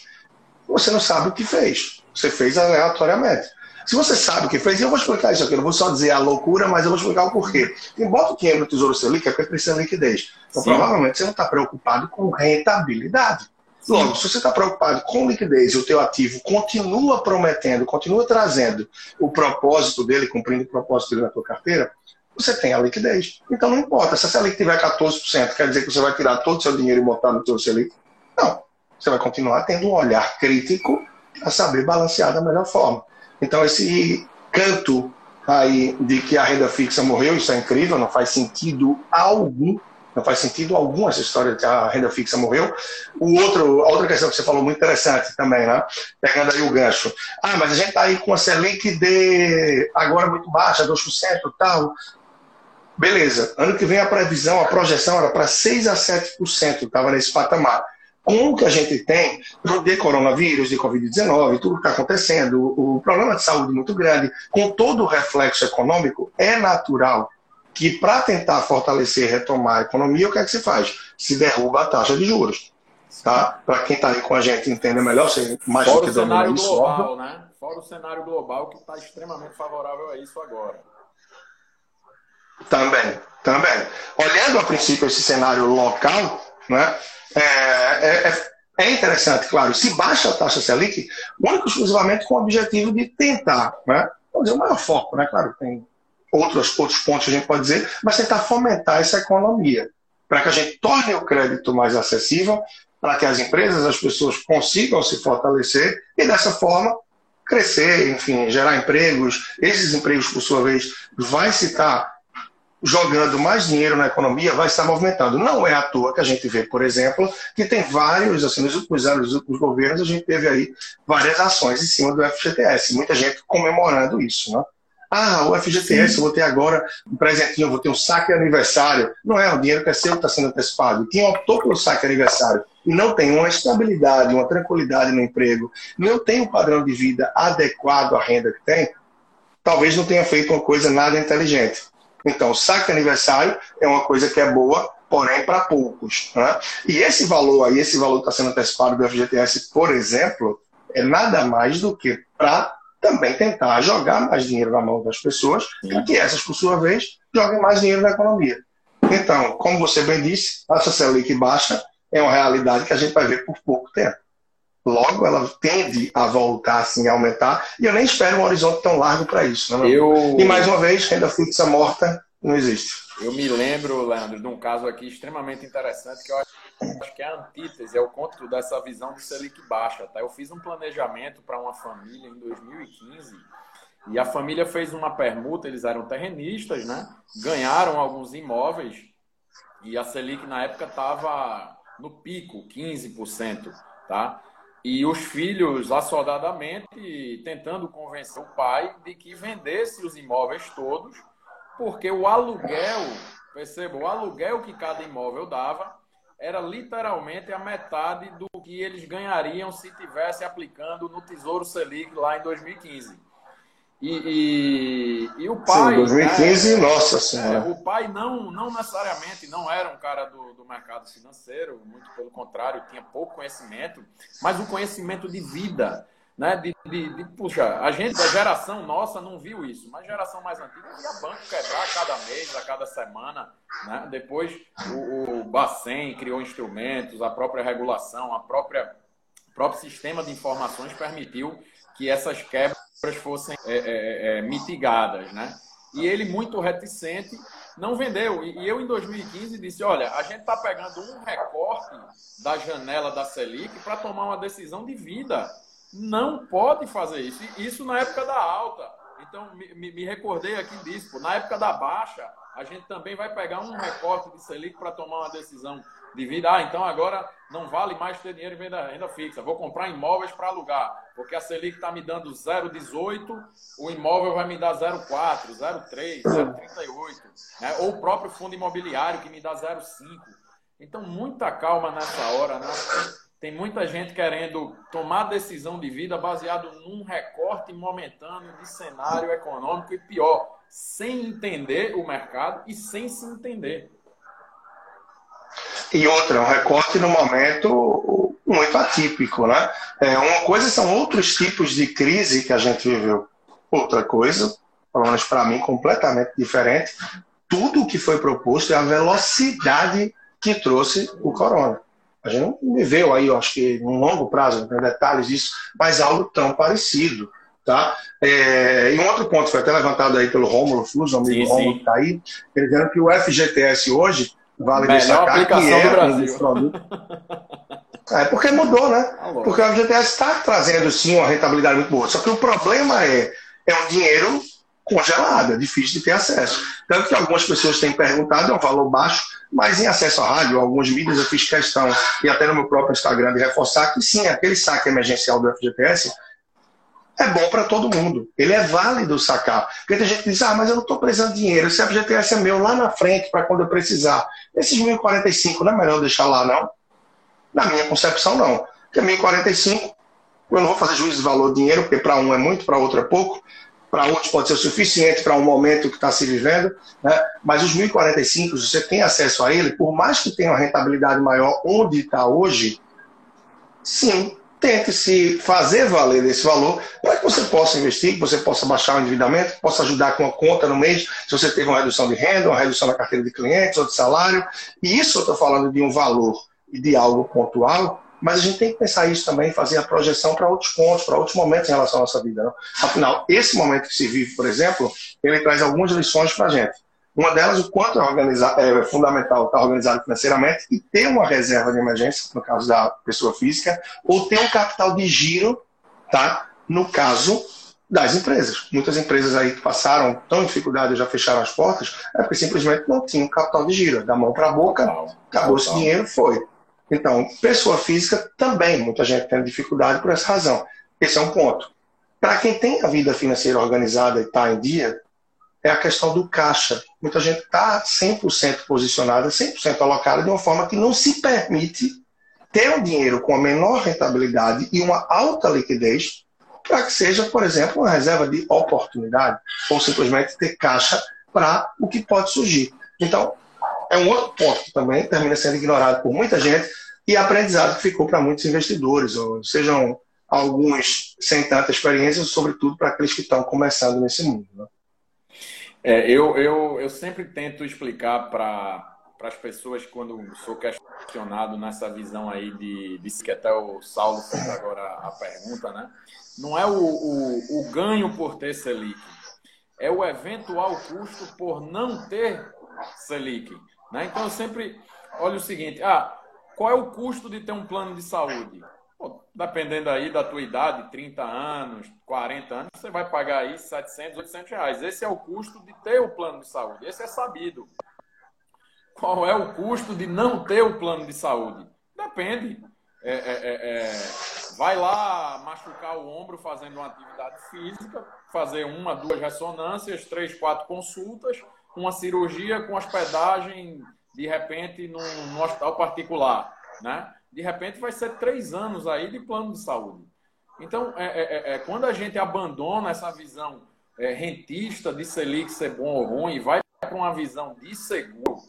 você não sabe o que fez. Você fez aleatoriamente. Se você sabe o que fez, eu vou explicar isso aqui, eu não vou só dizer a loucura, mas eu vou explicar o porquê. Quem bota o dinheiro no Tesouro Selic é porque precisa de liquidez. Então, Sim. provavelmente, você não está preocupado com rentabilidade. Logo, se você está preocupado com liquidez e o teu ativo continua prometendo, continua trazendo o propósito dele, cumprindo o propósito dele na tua carteira, você tem a liquidez. Então não importa, se a Selic tiver 14%, quer dizer que você vai tirar todo o seu dinheiro e botar no teu Selic? Não. Você vai continuar tendo um olhar crítico a saber balancear da melhor forma. Então esse canto aí de que a renda fixa morreu, isso é incrível, não faz sentido algum não faz sentido algum essa história de que a renda fixa morreu. O outro, a outra questão que você falou muito interessante também, né? Pegando aí o gancho. Ah, mas a gente está aí com a Selic de agora muito baixa, 2% e tal. Beleza. Ano que vem a previsão, a projeção era para 6 a 7%, estava nesse patamar. Com o que a gente tem de coronavírus, de Covid-19, tudo que está acontecendo, o problema de saúde muito grande, com todo o reflexo econômico, é natural que para tentar fortalecer e retomar a economia, o que é que se faz? Se derruba a taxa de juros. Tá? Para quem está aí com a gente entender melhor, você mais Fora o cenário isso, global, né? Fora o cenário global que está extremamente favorável a isso agora. Também, também. Olhando a princípio esse cenário local, né, é, é, é interessante, claro, se baixa a taxa Selic, único exclusivamente com o objetivo de tentar, né, vamos dizer, o maior foco, né, claro, tem outros, outros pontos que a gente pode dizer, mas tentar fomentar essa economia, para que a gente torne o crédito mais acessível, para que as empresas, as pessoas consigam se fortalecer e dessa forma crescer, enfim, gerar empregos. Esses empregos, por sua vez, vai estar jogando mais dinheiro na economia, vai estar movimentando. Não é à toa que a gente vê, por exemplo, que tem vários, assim, nos últimos anos, nos últimos governos, a gente teve aí várias ações em cima do FGTS, muita gente comemorando isso, né? Ah, o FGTS, eu vou ter agora um presentinho, eu vou ter um saque aniversário. Não é, o dinheiro que é seu que está sendo antecipado. Quem optou pelo saque aniversário e não tem uma estabilidade, uma tranquilidade no emprego, não tem um padrão de vida adequado à renda que tem, talvez não tenha feito uma coisa nada inteligente. Então, o saque aniversário é uma coisa que é boa, porém para poucos. Né? E esse valor aí, esse valor que está sendo antecipado do FGTS, por exemplo, é nada mais do que para também tentar jogar mais dinheiro na mão das pessoas, para que essas, por sua vez, joguem mais dinheiro na economia. Então, como você bem disse, a Selic baixa é uma realidade que a gente vai ver por pouco tempo. Logo, ela tende a voltar assim, a aumentar, e eu nem espero um horizonte tão largo para isso. Né? Eu... E mais uma vez, renda fixa morta não existe. Eu me lembro, Leandro, de um caso aqui extremamente interessante que eu acho que é a antítese, é o conto dessa visão de Selic baixa. Tá? Eu fiz um planejamento para uma família em 2015 e a família fez uma permuta, eles eram terrenistas, né? ganharam alguns imóveis e a Selic na época estava no pico, 15%. Tá? E os filhos, assodadamente, tentando convencer o pai de que vendesse os imóveis todos, porque o aluguel, perceba, o aluguel que cada imóvel dava era literalmente a metade do que eles ganhariam se tivesse aplicando no Tesouro Selic lá em 2015. E, e, e o pai. Sim, 2015, né, nossa senhora. É, o pai não, não necessariamente não era um cara do, do mercado financeiro, muito pelo contrário, tinha pouco conhecimento, mas o conhecimento de vida né? De, de, de, puxa, a gente, a geração nossa não viu isso, mas a geração mais antiga via banco quebrar a cada mês, a cada semana, né? Depois o, o Bacen criou instrumentos, a própria regulação, a própria o próprio sistema de informações permitiu que essas quebras fossem é, é, é, é mitigadas, né? E ele muito reticente não vendeu. E eu, em 2015, disse: olha, a gente está pegando um recorte da janela da Selic para tomar uma decisão de vida não pode fazer isso. Isso na época da alta. Então, me, me recordei aqui disso. Pô. Na época da baixa, a gente também vai pegar um recorte de Selic para tomar uma decisão de vida. Ah, então agora não vale mais ter dinheiro em venda, renda fixa. Vou comprar imóveis para alugar. Porque a Selic está me dando 0,18, o imóvel vai me dar 0,4, 0,3, 0,38. Né? Ou o próprio fundo imobiliário que me dá 0,5. Então, muita calma nessa hora, né? Tem muita gente querendo tomar decisão de vida baseado num recorte momentâneo de cenário econômico e pior, sem entender o mercado e sem se entender. E outra, um recorte no momento muito atípico, né? É, uma coisa são outros tipos de crise que a gente viveu. Outra coisa, pelo menos para mim, completamente diferente, tudo o que foi proposto é a velocidade que trouxe o corona. A gente não viveu aí, eu acho que num longo prazo, não tem detalhes disso, mas algo tão parecido. Tá? É, e um outro ponto foi até levantado aí pelo Rômulo Flus, o amigo Rômulo que está aí, ele dizendo que o FGTS hoje, vale Melhor destacar que é um dos produtos. É porque mudou, né? Tá porque o FGTS está trazendo sim uma rentabilidade muito boa. Só que o problema é, é um dinheiro congelado, é difícil de ter acesso. Tanto que algumas pessoas têm perguntado, é um valor baixo, mas em acesso à rádio, algumas mídias eu fiz questão, e até no meu próprio Instagram, de reforçar que sim, aquele saque emergencial do FGTS é bom para todo mundo. Ele é válido sacar. Porque tem gente que diz, ah, mas eu não estou precisando de dinheiro, esse FGTS é meu lá na frente para quando eu precisar. Esses 1.045 não é melhor deixar lá, não? Na minha concepção, não. Porque 1.045, eu não vou fazer juízo de valor de dinheiro, porque para um é muito, para outro é pouco para outros pode ser o suficiente para um momento que está se vivendo, né? mas os 1.045, você tem acesso a ele, por mais que tenha uma rentabilidade maior onde está hoje, sim, tente se fazer valer desse valor para que você possa investir, que você possa baixar o endividamento, que possa ajudar com a conta no mês, se você teve uma redução de renda, uma redução na carteira de clientes ou de salário. E isso eu estou falando de um valor e de algo pontual, mas a gente tem que pensar isso também, fazer a projeção para outros pontos, para outros momentos em relação à nossa vida. Não? Afinal, esse momento que se vive, por exemplo, ele traz algumas lições para a gente. Uma delas, o quanto é, é fundamental estar organizado financeiramente e ter uma reserva de emergência, no caso da pessoa física, ou ter um capital de giro, tá? no caso das empresas. Muitas empresas aí que passaram tão dificuldade já fecharam as portas, é porque simplesmente não tinham capital de giro. Da mão para a boca, acabou esse dinheiro, foi. Então, pessoa física também, muita gente tem dificuldade por essa razão. Esse é um ponto. Para quem tem a vida financeira organizada e está em dia, é a questão do caixa. Muita gente está 100% posicionada, 100% alocada de uma forma que não se permite ter um dinheiro com a menor rentabilidade e uma alta liquidez para que seja, por exemplo, uma reserva de oportunidade ou simplesmente ter caixa para o que pode surgir. Então, é um outro ponto que também termina sendo ignorado por muita gente e aprendizado que ficou para muitos investidores, ou sejam alguns sem tanta experiência, sobretudo para aqueles que estão começando nesse mundo. Né? É, eu, eu, eu sempre tento explicar para as pessoas quando sou questionado nessa visão aí de, de que até o Saulo fez agora a pergunta, né? Não é o, o, o ganho por ter Selic, é o eventual custo por não ter Selic. Né? Então eu sempre olho o seguinte: ah, qual é o custo de ter um plano de saúde? Pô, dependendo aí da tua idade, 30 anos, 40 anos, você vai pagar aí 700, 800 reais. Esse é o custo de ter o plano de saúde. Esse é sabido. Qual é o custo de não ter o plano de saúde? Depende. É, é, é, é vai lá machucar o ombro fazendo uma atividade física, fazer uma, duas ressonâncias, três, quatro consultas uma cirurgia com hospedagem, de repente, num, num hospital particular, né? De repente vai ser três anos aí de plano de saúde. Então, é, é, é, é quando a gente abandona essa visão é, rentista de Selic ser bom ou ruim e vai para uma visão de seguro,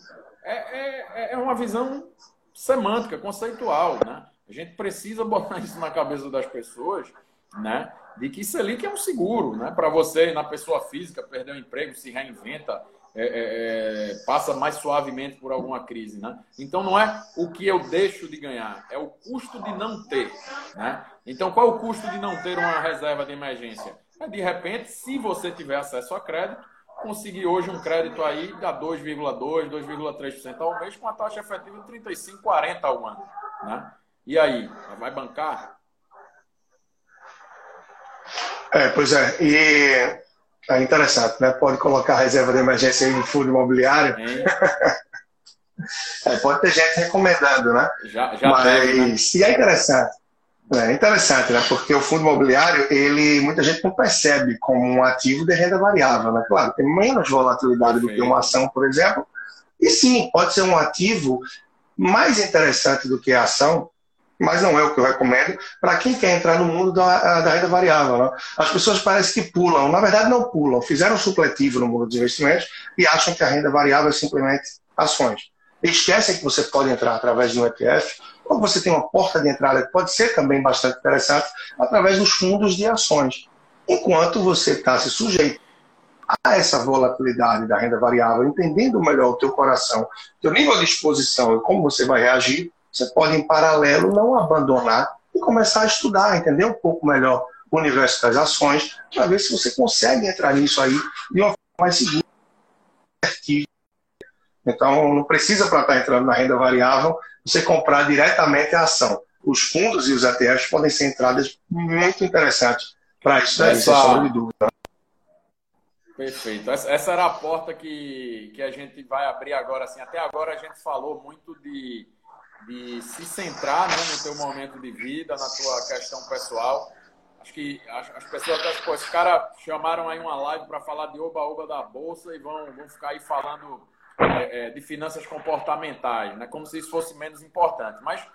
é, é, é uma visão semântica, conceitual, né? A gente precisa botar isso na cabeça das pessoas, né? De que Selic é um seguro, né? Para você, na pessoa física, perder o emprego, se reinventa, é, é, é, passa mais suavemente por alguma crise, né? Então não é o que eu deixo de ganhar, é o custo de não ter, né? Então qual é o custo de não ter uma reserva de emergência? É de repente, se você tiver acesso a crédito, conseguir hoje um crédito aí da 2,2, 2,3% ao mês com a taxa efetiva de 35, 40 ao ano, né? E aí, vai bancar? É, pois é. E é interessante, né? Pode colocar reserva de emergência aí no fundo imobiliário. *laughs* é, pode ter gente recomendando, né? Já, já Mas, teve, né? E é interessante. É interessante, né? Porque o fundo imobiliário, ele, muita gente não percebe como um ativo de renda variável, né? Claro, tem menos volatilidade Perfeito. do que uma ação, por exemplo. E sim, pode ser um ativo mais interessante do que a ação, mas não é o que eu recomendo para quem quer entrar no mundo da, da renda variável. Né? As pessoas parecem que pulam, na verdade não pulam, fizeram um supletivo no mundo dos investimentos e acham que a renda variável é simplesmente ações. Esquecem que você pode entrar através de um ETF, ou você tem uma porta de entrada que pode ser também bastante interessante através dos fundos de ações. enquanto você está se sujeito a essa volatilidade da renda variável, entendendo melhor o teu coração, teu nível de exposição e como você vai reagir, você pode, em paralelo, não abandonar e começar a estudar, entender um pouco melhor o universo das ações, para ver se você consegue entrar nisso aí de uma forma mais segura. Então, não precisa para estar entrando na renda variável você comprar diretamente a ação. Os fundos e os ETFs podem ser entradas muito interessantes para isso, né? sem sombra de dúvida. Perfeito. Essa era a porta que, que a gente vai abrir agora. Assim, até agora a gente falou muito de, de se centrar né, no teu momento de vida, na tua questão pessoal. Acho que as, as pessoas até, esses caras chamaram aí uma live para falar de oba-oba da Bolsa e vão, vão ficar aí falando é, é, de finanças comportamentais, né? como se isso fosse menos importante. Mas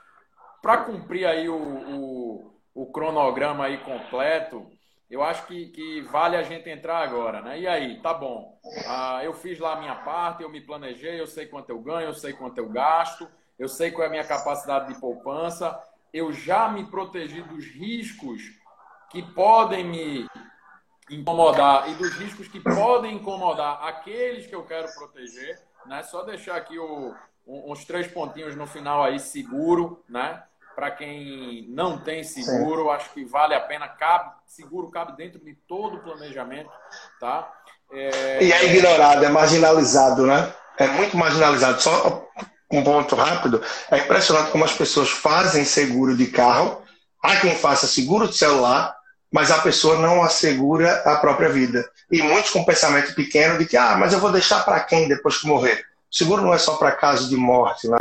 para cumprir aí o, o, o, cronograma aí completo, eu acho que, que, vale a gente entrar agora, né? E aí, tá bom. Ah, eu fiz lá a minha parte, eu me planejei, eu sei quanto eu ganho, eu sei quanto eu gasto, eu sei qual é a minha capacidade de poupança, eu já me protegi dos riscos que podem me incomodar e dos riscos que podem incomodar aqueles que eu quero proteger, né? Só deixar aqui o, uns três pontinhos no final aí seguro, né? Para quem não tem seguro, Sim. acho que vale a pena. Cabe, seguro cabe dentro de todo o planejamento, tá? É... E é ignorado, é marginalizado, né? É muito marginalizado. Só um ponto rápido. É impressionante como as pessoas fazem seguro de carro. Há quem faça seguro de celular, mas a pessoa não assegura a própria vida. E muitos com pensamento pequeno de que, ah, mas eu vou deixar para quem depois que morrer? O seguro não é só para caso de morte, né?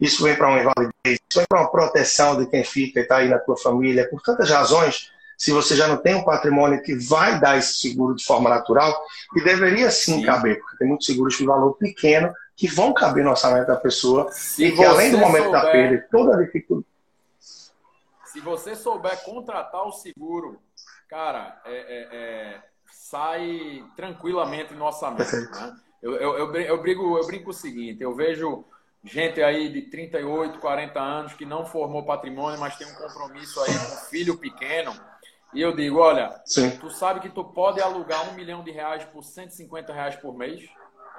Isso vem para uma invalidez, isso vem para uma proteção de quem fica e está aí na tua família. Por tantas razões, se você já não tem um patrimônio que vai dar esse seguro de forma natural, e deveria sim, sim. caber, porque tem muitos seguros de valor pequeno que vão caber no orçamento da pessoa se e que além do momento souber, da perda, toda a dificuldade. Se você souber contratar o seguro cara, é, é, é, sai tranquilamente no orçamento. Né? Eu, eu, eu, eu, brigo, eu brinco o seguinte: eu vejo gente aí de 38, 40 anos que não formou patrimônio, mas tem um compromisso aí com um filho pequeno. E eu digo, olha, Sim. tu sabe que tu pode alugar um milhão de reais por 150 reais por mês?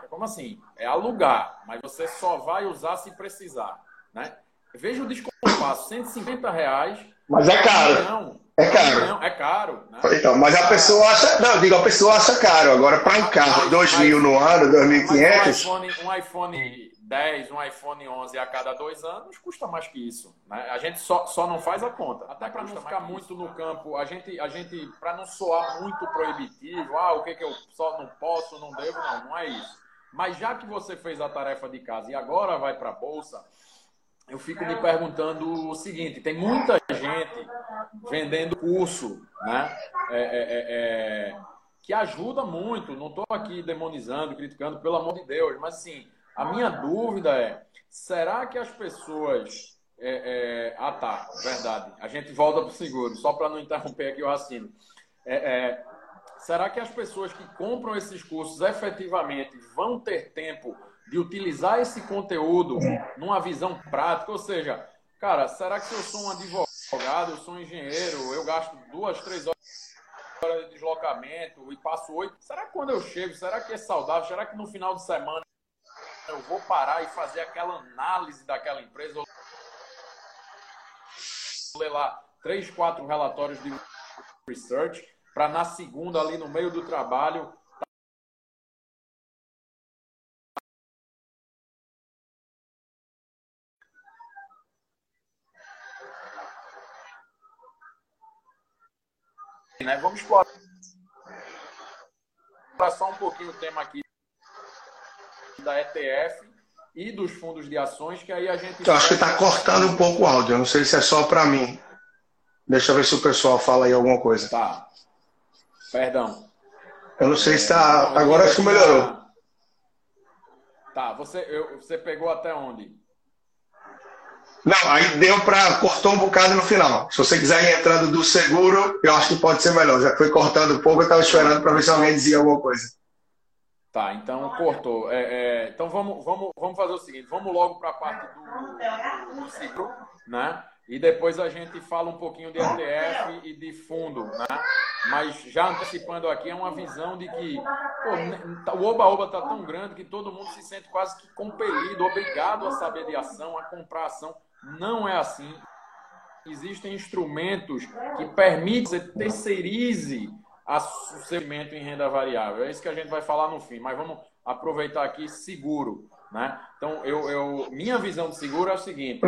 Como assim? É alugar, mas você só vai usar se precisar, né? Veja o descompasso, 150 reais. Mas é caro. É caro. Não, é caro. Né? Então, mas a pessoa acha. Não, eu digo, a pessoa acha caro. Agora, para um carro, 2 mil no ano, 2.500. Um iPhone, um iPhone 10, um iPhone 11 a cada dois anos custa mais que isso. Né? A gente só, só não faz a conta. Até para não ficar muito no campo, a gente, a gente para não soar muito proibitivo, ah, o que, que eu só não posso, não devo, não, não é isso. Mas já que você fez a tarefa de casa e agora vai para a bolsa, eu fico me perguntando o seguinte: tem muita gente vendendo curso, né? É, é, é, é que ajuda muito. Não estou aqui demonizando, criticando, pelo amor de Deus, mas assim, a minha dúvida é: será que as pessoas. É, é, ah, tá, verdade. A gente volta para o seguro, só para não interromper aqui o raciocínio. Será que as pessoas que compram esses cursos efetivamente vão ter tempo de utilizar esse conteúdo numa visão prática. Ou seja, cara, será que se eu sou um advogado, eu sou um engenheiro, eu gasto duas, três horas de deslocamento e passo oito. Será que quando eu chego, será que é saudável? Será que no final de semana eu vou parar e fazer aquela análise daquela empresa? Vou ler lá três, quatro relatórios de research para na segunda ali no meio do trabalho né? Vamos explorar só um pouquinho o tema aqui da ETF e dos fundos de ações, que aí a gente. Eu acho que está cortando um pouco o áudio. Eu não sei se é só para mim. Deixa eu ver se o pessoal fala aí alguma coisa. Tá. Perdão. Eu não sei se está. Agora acho que melhorou. Tá, você, eu, você pegou até onde? Não, aí deu para cortou um bocado no final. Se você quiser ir entrando do seguro, eu acho que pode ser melhor. Já foi cortando um pouco, eu estava esperando para ver se alguém dizia alguma coisa. Tá, então cortou. É, é, então vamos, vamos, vamos fazer o seguinte: vamos logo para a parte do, do seguro, né? E depois a gente fala um pouquinho de ETF e de fundo, né? mas já antecipando aqui, é uma visão de que pô, o oba-oba está tão grande que todo mundo se sente quase que compelido, obrigado a saber de ação, a comprar ação. Não é assim. Existem instrumentos que permitem que você terceirize o segmento em renda variável. É isso que a gente vai falar no fim, mas vamos aproveitar aqui seguro. Né? Então, eu, eu, minha visão de seguro é o seguinte: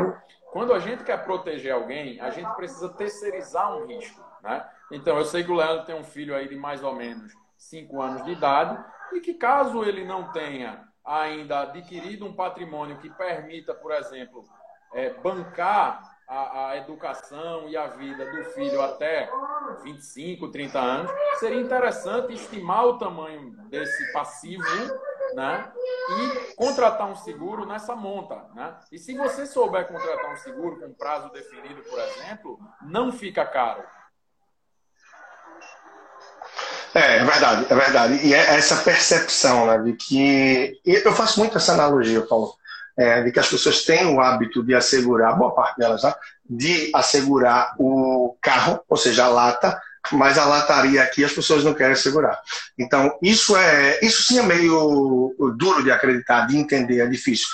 quando a gente quer proteger alguém, a gente precisa terceirizar um risco. Né? Então, eu sei que o Leandro tem um filho aí de mais ou menos 5 anos de idade e que, caso ele não tenha ainda adquirido um patrimônio que permita, por exemplo, é, bancar a, a, educação e a vida do filho até 25, 30 anos, seria interessante estimar o tamanho desse passivo né? E contratar um seguro nessa monta, né? E se você souber contratar um seguro com prazo definido, por exemplo, não fica caro. É, é verdade, é verdade. E é essa percepção, né, de que eu faço muito essa analogia, Paulo, é, de que as pessoas têm o hábito de assegurar, boa parte delas, né, de assegurar o carro, ou seja, a lata, mas a lataria aqui as pessoas não querem segurar. Então, isso é isso sim é meio duro de acreditar, de entender, é difícil.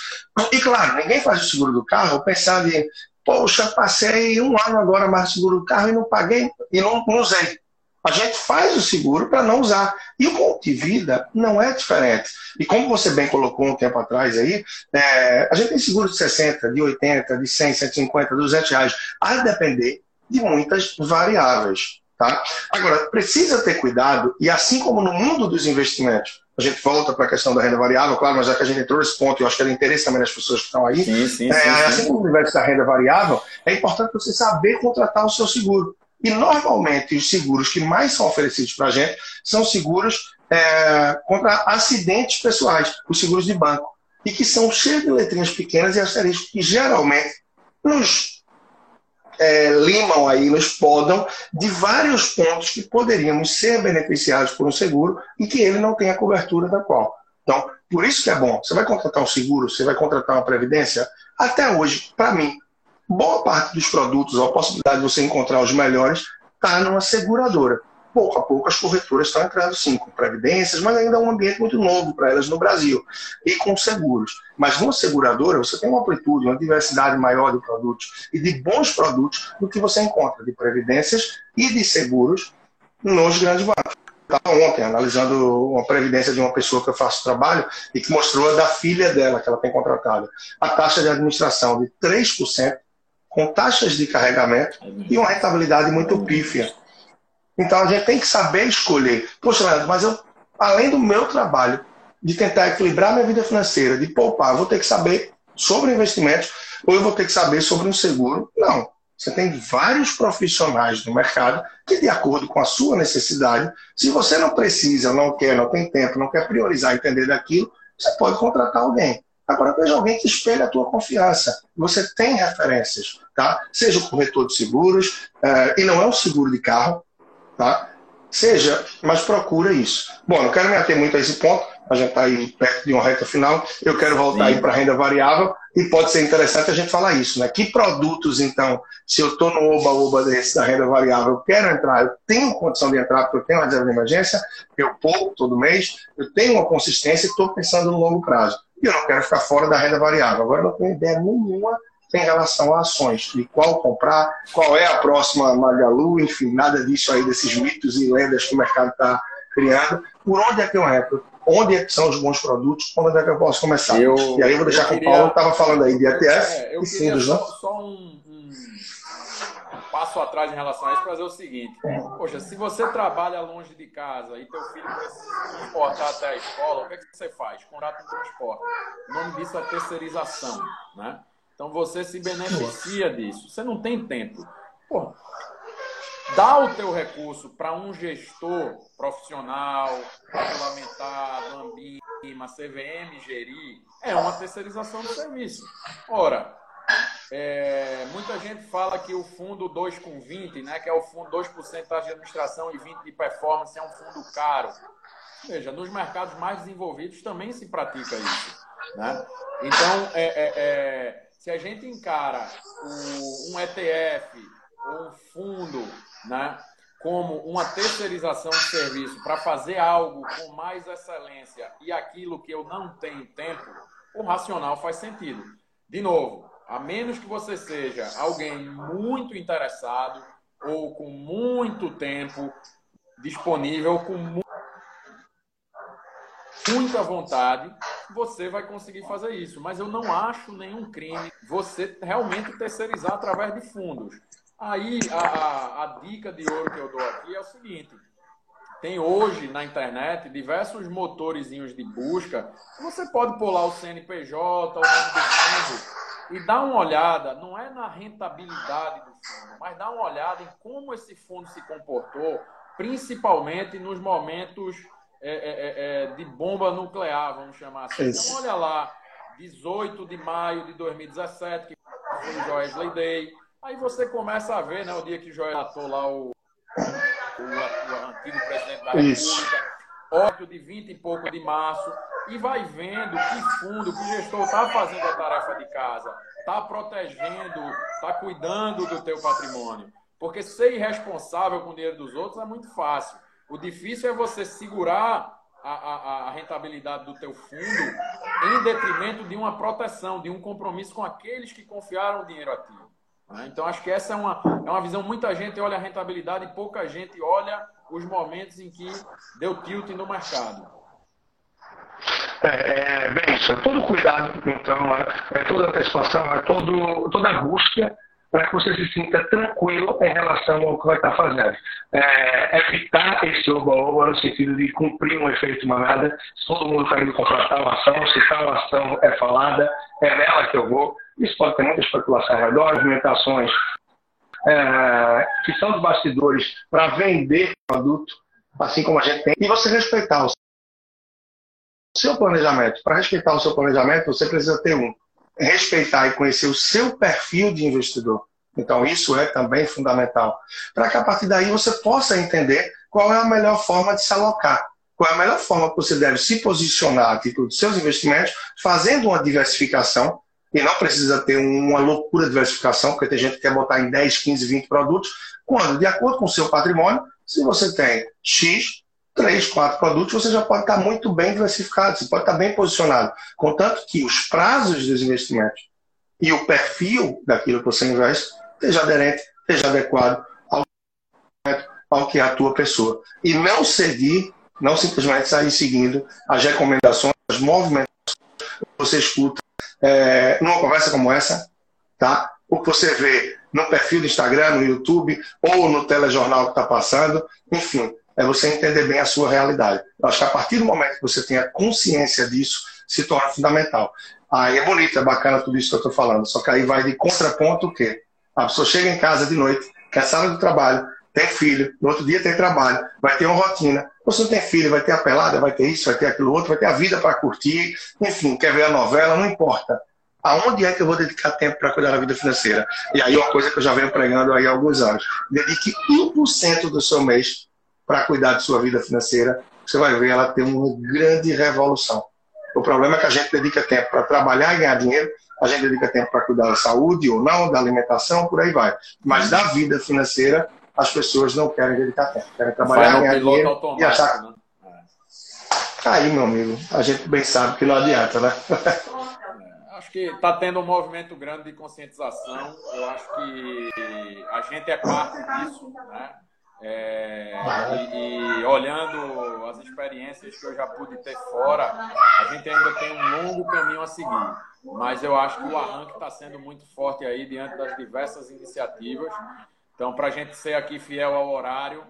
E claro, ninguém faz o seguro do carro pensando em, poxa, passei um ano agora mais seguro do carro e não paguei e não, não usei. A gente faz o seguro para não usar. E o ponto de vida não é diferente. E como você bem colocou um tempo atrás aí, é, a gente tem seguro de 60, de 80, de 100, 150, 200 reais, a depender de muitas variáveis. Tá? Agora, precisa ter cuidado, e assim como no mundo dos investimentos, a gente volta para a questão da renda variável, claro, mas já que a gente entrou nesse ponto, eu acho que é interesse também das pessoas que estão aí, sim, sim, é, sim, assim como no universo da renda variável, é importante você saber contratar o seu seguro. E normalmente os seguros que mais são oferecidos para a gente são seguros é, contra acidentes pessoais, os seguros de banco, e que são cheios de letrinhas pequenas e asteriscos que geralmente nos é, limam aí, nos podam de vários pontos que poderíamos ser beneficiados por um seguro e que ele não tem a cobertura da qual. Então, por isso que é bom. Você vai contratar um seguro, você vai contratar uma previdência. Até hoje, para mim, boa parte dos produtos, a possibilidade de você encontrar os melhores, está numa seguradora pouco a pouco as corretoras estão entrando sim com previdências, mas ainda é um ambiente muito novo para elas no Brasil e com seguros. Mas numa seguradora você tem uma amplitude, uma diversidade maior de produtos e de bons produtos do que você encontra de previdências e de seguros nos grandes bancos. Estava ontem analisando uma previdência de uma pessoa que eu faço trabalho e que mostrou a da filha dela, que ela tem contratada. A taxa de administração de 3%, com taxas de carregamento e uma rentabilidade muito pífia. Então a gente tem que saber escolher. Poxa, Leandro, mas eu, além do meu trabalho de tentar equilibrar minha vida financeira, de poupar, vou ter que saber sobre investimentos ou eu vou ter que saber sobre um seguro? Não. Você tem vários profissionais no mercado que, de acordo com a sua necessidade, se você não precisa, não quer, não tem tempo, não quer priorizar entender daquilo, você pode contratar alguém. Agora, veja alguém que espelhe a tua confiança. Você tem referências, tá? Seja o corretor de seguros, uh, e não é um seguro de carro, Tá? Seja, mas procura isso. Bom, não quero me ater muito a esse ponto, a gente está aí perto de uma reta final. Eu quero voltar Sim. aí para a renda variável e pode ser interessante a gente falar isso, né? Que produtos, então, se eu estou no oba-oba desse da renda variável, eu quero entrar, eu tenho condição de entrar porque eu tenho uma reserva de emergência, eu pouco todo mês, eu tenho uma consistência e estou pensando no longo prazo. E eu não quero ficar fora da renda variável. Agora, eu não tenho ideia nenhuma em relação a ações, de qual comprar, qual é a próxima Magalu, enfim, nada disso aí, desses mitos e lendas que o mercado está criando. Por onde é que eu entro? Onde é que são os bons produtos? Onde é que eu posso começar? Eu, e aí eu vou deixar eu com queria, o Paulo, estava falando aí de ETF é, e Sindos, né? Só um, um, passo atrás em relação a isso para dizer o seguinte. Poxa, se você trabalha longe de casa e teu filho precisa transportar até a escola, o que, é que você faz? Contrata um transporte. O nome disso é terceirização, né? Então você se beneficia disso. Você não tem tempo. Pô, dá o teu recurso para um gestor profissional, regulamentado, Ambima, CVM gerir, é uma terceirização do serviço. Ora, é, muita gente fala que o fundo 2 com 20, né, que é o fundo 2% de administração e 20% de performance, é um fundo caro. Veja, nos mercados mais desenvolvidos também se pratica isso. Né? Então, é, é, é se a gente encara um ETF ou um fundo, né, como uma terceirização de serviço para fazer algo com mais excelência e aquilo que eu não tenho tempo, o racional faz sentido. De novo, a menos que você seja alguém muito interessado ou com muito tempo disponível, com muita vontade, você vai conseguir fazer isso. Mas eu não acho nenhum crime você realmente terceirizar através de fundos. Aí a, a, dica de ouro que eu dou aqui é o seguinte: tem hoje na internet diversos motorzinhos de busca. Você pode pular o CNPJ, o fundo e dar uma olhada, não é na rentabilidade do fundo, mas dá uma olhada em como esse fundo se comportou, principalmente nos momentos é, é, é, é de bomba nuclear, vamos chamar assim. Isso. Então, olha lá, 18 de maio de 2017, que foi o Joesley Day. Aí você começa a ver, né, o dia que Joel matou lá o, o, o, antigo presidente da República, 8 de 20 e pouco de março e vai vendo que fundo, que o gestor está fazendo a tarefa de casa, está protegendo, está cuidando do teu patrimônio. Porque ser irresponsável com o dinheiro dos outros é muito fácil. O difícil é você segurar a, a, a rentabilidade do teu fundo em detrimento de uma proteção, de um compromisso com aqueles que confiaram o dinheiro a ti. Né? Então, acho que essa é uma, é uma visão. Muita gente olha a rentabilidade e pouca gente olha os momentos em que deu tilt no mercado. É, é, bem, isso é todo cuidado, então, é, é toda antecipação, é todo, toda a busca para que você se sinta tranquilo em relação ao que vai estar fazendo. É, evitar esse oba-oba no sentido de cumprir um efeito manada, se todo mundo está indo comprar tal ação, se tal ação é falada, é nela que eu vou. Isso pode ter muita especulação ao redor, movimentações é, que são dos bastidores para vender produto, assim como a gente tem, e você respeitar o seu planejamento. Para respeitar o seu planejamento, você precisa ter um. Respeitar e conhecer o seu perfil de investidor. Então, isso é também fundamental. Para que a partir daí você possa entender qual é a melhor forma de se alocar. Qual é a melhor forma que você deve se posicionar a título dos seus investimentos, fazendo uma diversificação. E não precisa ter uma loucura de diversificação, porque tem gente que quer botar em 10, 15, 20 produtos. Quando, de acordo com o seu patrimônio, se você tem X, três, quatro produtos, você já pode estar muito bem diversificado, você pode estar bem posicionado. Contanto que os prazos dos investimentos e o perfil daquilo que você investe esteja aderente, esteja adequado ao, ao que é a tua pessoa. E não seguir, não simplesmente sair seguindo as recomendações, as movimentações que você escuta é, numa conversa como essa, tá? o que você vê no perfil do Instagram, no YouTube ou no telejornal que está passando, enfim, é você entender bem a sua realidade. Eu acho que a partir do momento que você tenha consciência disso, se torna fundamental. Aí é bonito, é bacana tudo isso que eu estou falando, só que aí vai de contraponto o quê? A pessoa chega em casa de noite, sala do trabalho, tem filho, no outro dia tem trabalho, vai ter uma rotina. Você não tem filho, vai ter a pelada, vai ter isso, vai ter aquilo outro, vai ter a vida para curtir, enfim, quer ver a novela, não importa. Aonde é que eu vou dedicar tempo para cuidar da vida financeira? E aí uma coisa que eu já venho pregando aí há alguns anos. Dedique 1% do seu mês para cuidar de sua vida financeira, você vai ver ela ter uma grande revolução. O problema é que a gente dedica tempo para trabalhar e ganhar dinheiro, a gente dedica tempo para cuidar da saúde ou não, da alimentação, por aí vai. Mas da vida financeira, as pessoas não querem dedicar tempo. Querem trabalhar, ganhar dinheiro e achar... Né? Aí, meu amigo, a gente bem sabe que não adianta, né? É, acho que está tendo um movimento grande de conscientização. Eu acho que a gente é parte disso, né? É, e, e, olhando as experiências que eu já pude ter fora, a gente ainda tem um longo caminho a seguir. Mas eu acho que o arranque está sendo muito forte aí diante das diversas iniciativas. Então, para a gente ser aqui fiel ao horário,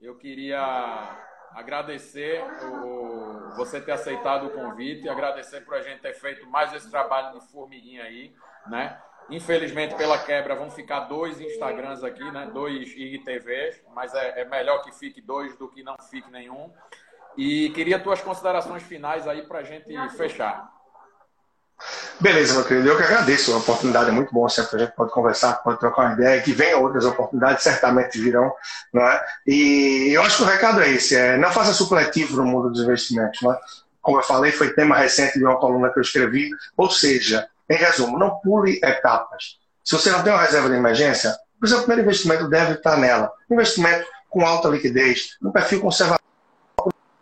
eu queria agradecer o, você ter aceitado o convite, agradecer por a gente ter feito mais esse trabalho de formiguinha aí, né? Infelizmente, pela quebra, vão ficar dois Instagrams aqui, né? Dois IGTVs, mas é, é melhor que fique dois do que não fique nenhum. E queria tuas considerações finais aí para a gente fechar. Beleza, meu querido. Eu que agradeço. A oportunidade é muito boa. Sempre a gente pode conversar, pode trocar uma ideia. Que venham outras oportunidades, certamente virão. Não é? E eu acho que o recado é esse: é, não faça supletivo no mundo dos investimentos. Não é? Como eu falei, foi tema recente de uma coluna que eu escrevi. Ou seja, em resumo, não pule etapas. Se você não tem uma reserva de emergência, o seu primeiro investimento deve estar nela. Investimento com alta liquidez, no perfil conservador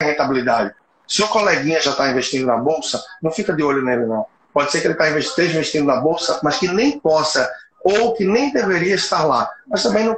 rentabilidade. Se o coleguinha já está investindo na bolsa, não fica de olho nele, não. Pode ser que ele tá esteja investindo na bolsa, mas que nem possa, ou que nem deveria estar lá. Mas também não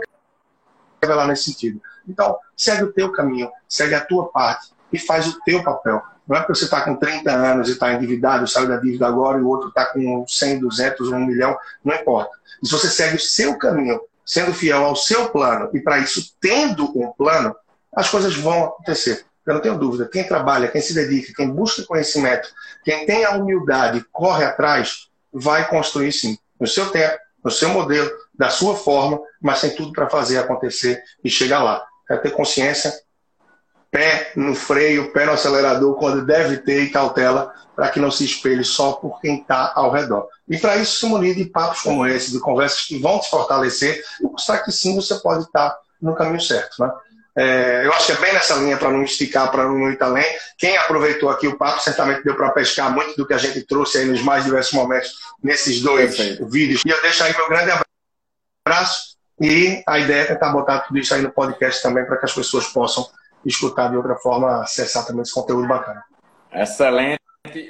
lá nesse sentido. Então, segue o teu caminho, segue a tua parte e faz o teu papel. Não é porque você está com 30 anos e está endividado, saiu da dívida agora e o outro está com 100, 200, 1 milhão, não importa. E se você segue o seu caminho, sendo fiel ao seu plano e para isso tendo um plano, as coisas vão acontecer. Eu não tenho dúvida. Quem trabalha, quem se dedica, quem busca conhecimento, quem tem a humildade, corre atrás, vai construir sim. No seu tempo, no seu modelo, da sua forma, mas tem tudo para fazer acontecer e chegar lá. É ter consciência pé no freio, pé no acelerador quando deve ter e cautela para que não se espelhe só por quem está ao redor. E para isso se munir de papos como esse, de conversas que vão te fortalecer e mostrar que sim, você pode estar no caminho certo. Né? É, eu acho que é bem nessa linha para não esticar, para não ir além. Quem aproveitou aqui o papo certamente deu para pescar muito do que a gente trouxe aí nos mais diversos momentos nesses dois Perfeito. vídeos. E eu deixo aí meu grande abraço. E a ideia é tentar botar tudo isso aí no podcast também para que as pessoas possam escutar de outra forma, acessar também esse conteúdo bacana. Excelente.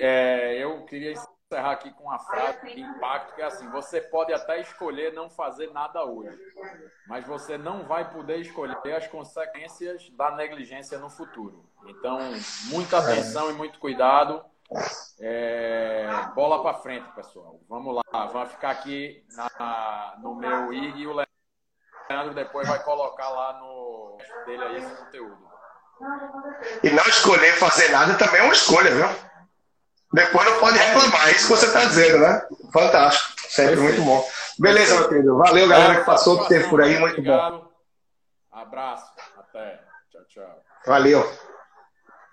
É, eu queria encerrar aqui com uma frase de impacto que é assim: você pode até escolher não fazer nada hoje, mas você não vai poder escolher as consequências da negligência no futuro. Então, muita atenção e muito cuidado. É, bola para frente, pessoal. Vamos lá, vamos ficar aqui na, no meu IG e o Leandro depois vai colocar lá no dele aí esse conteúdo. E não escolher fazer nada também é uma escolha, viu? Depois não pode reclamar, é isso que você está dizendo, né? Fantástico, sempre muito bom. Beleza, meu querido. Valeu, galera que passou o tempo por aí, muito bom. Abraço, até. Tchau, tchau. Valeu.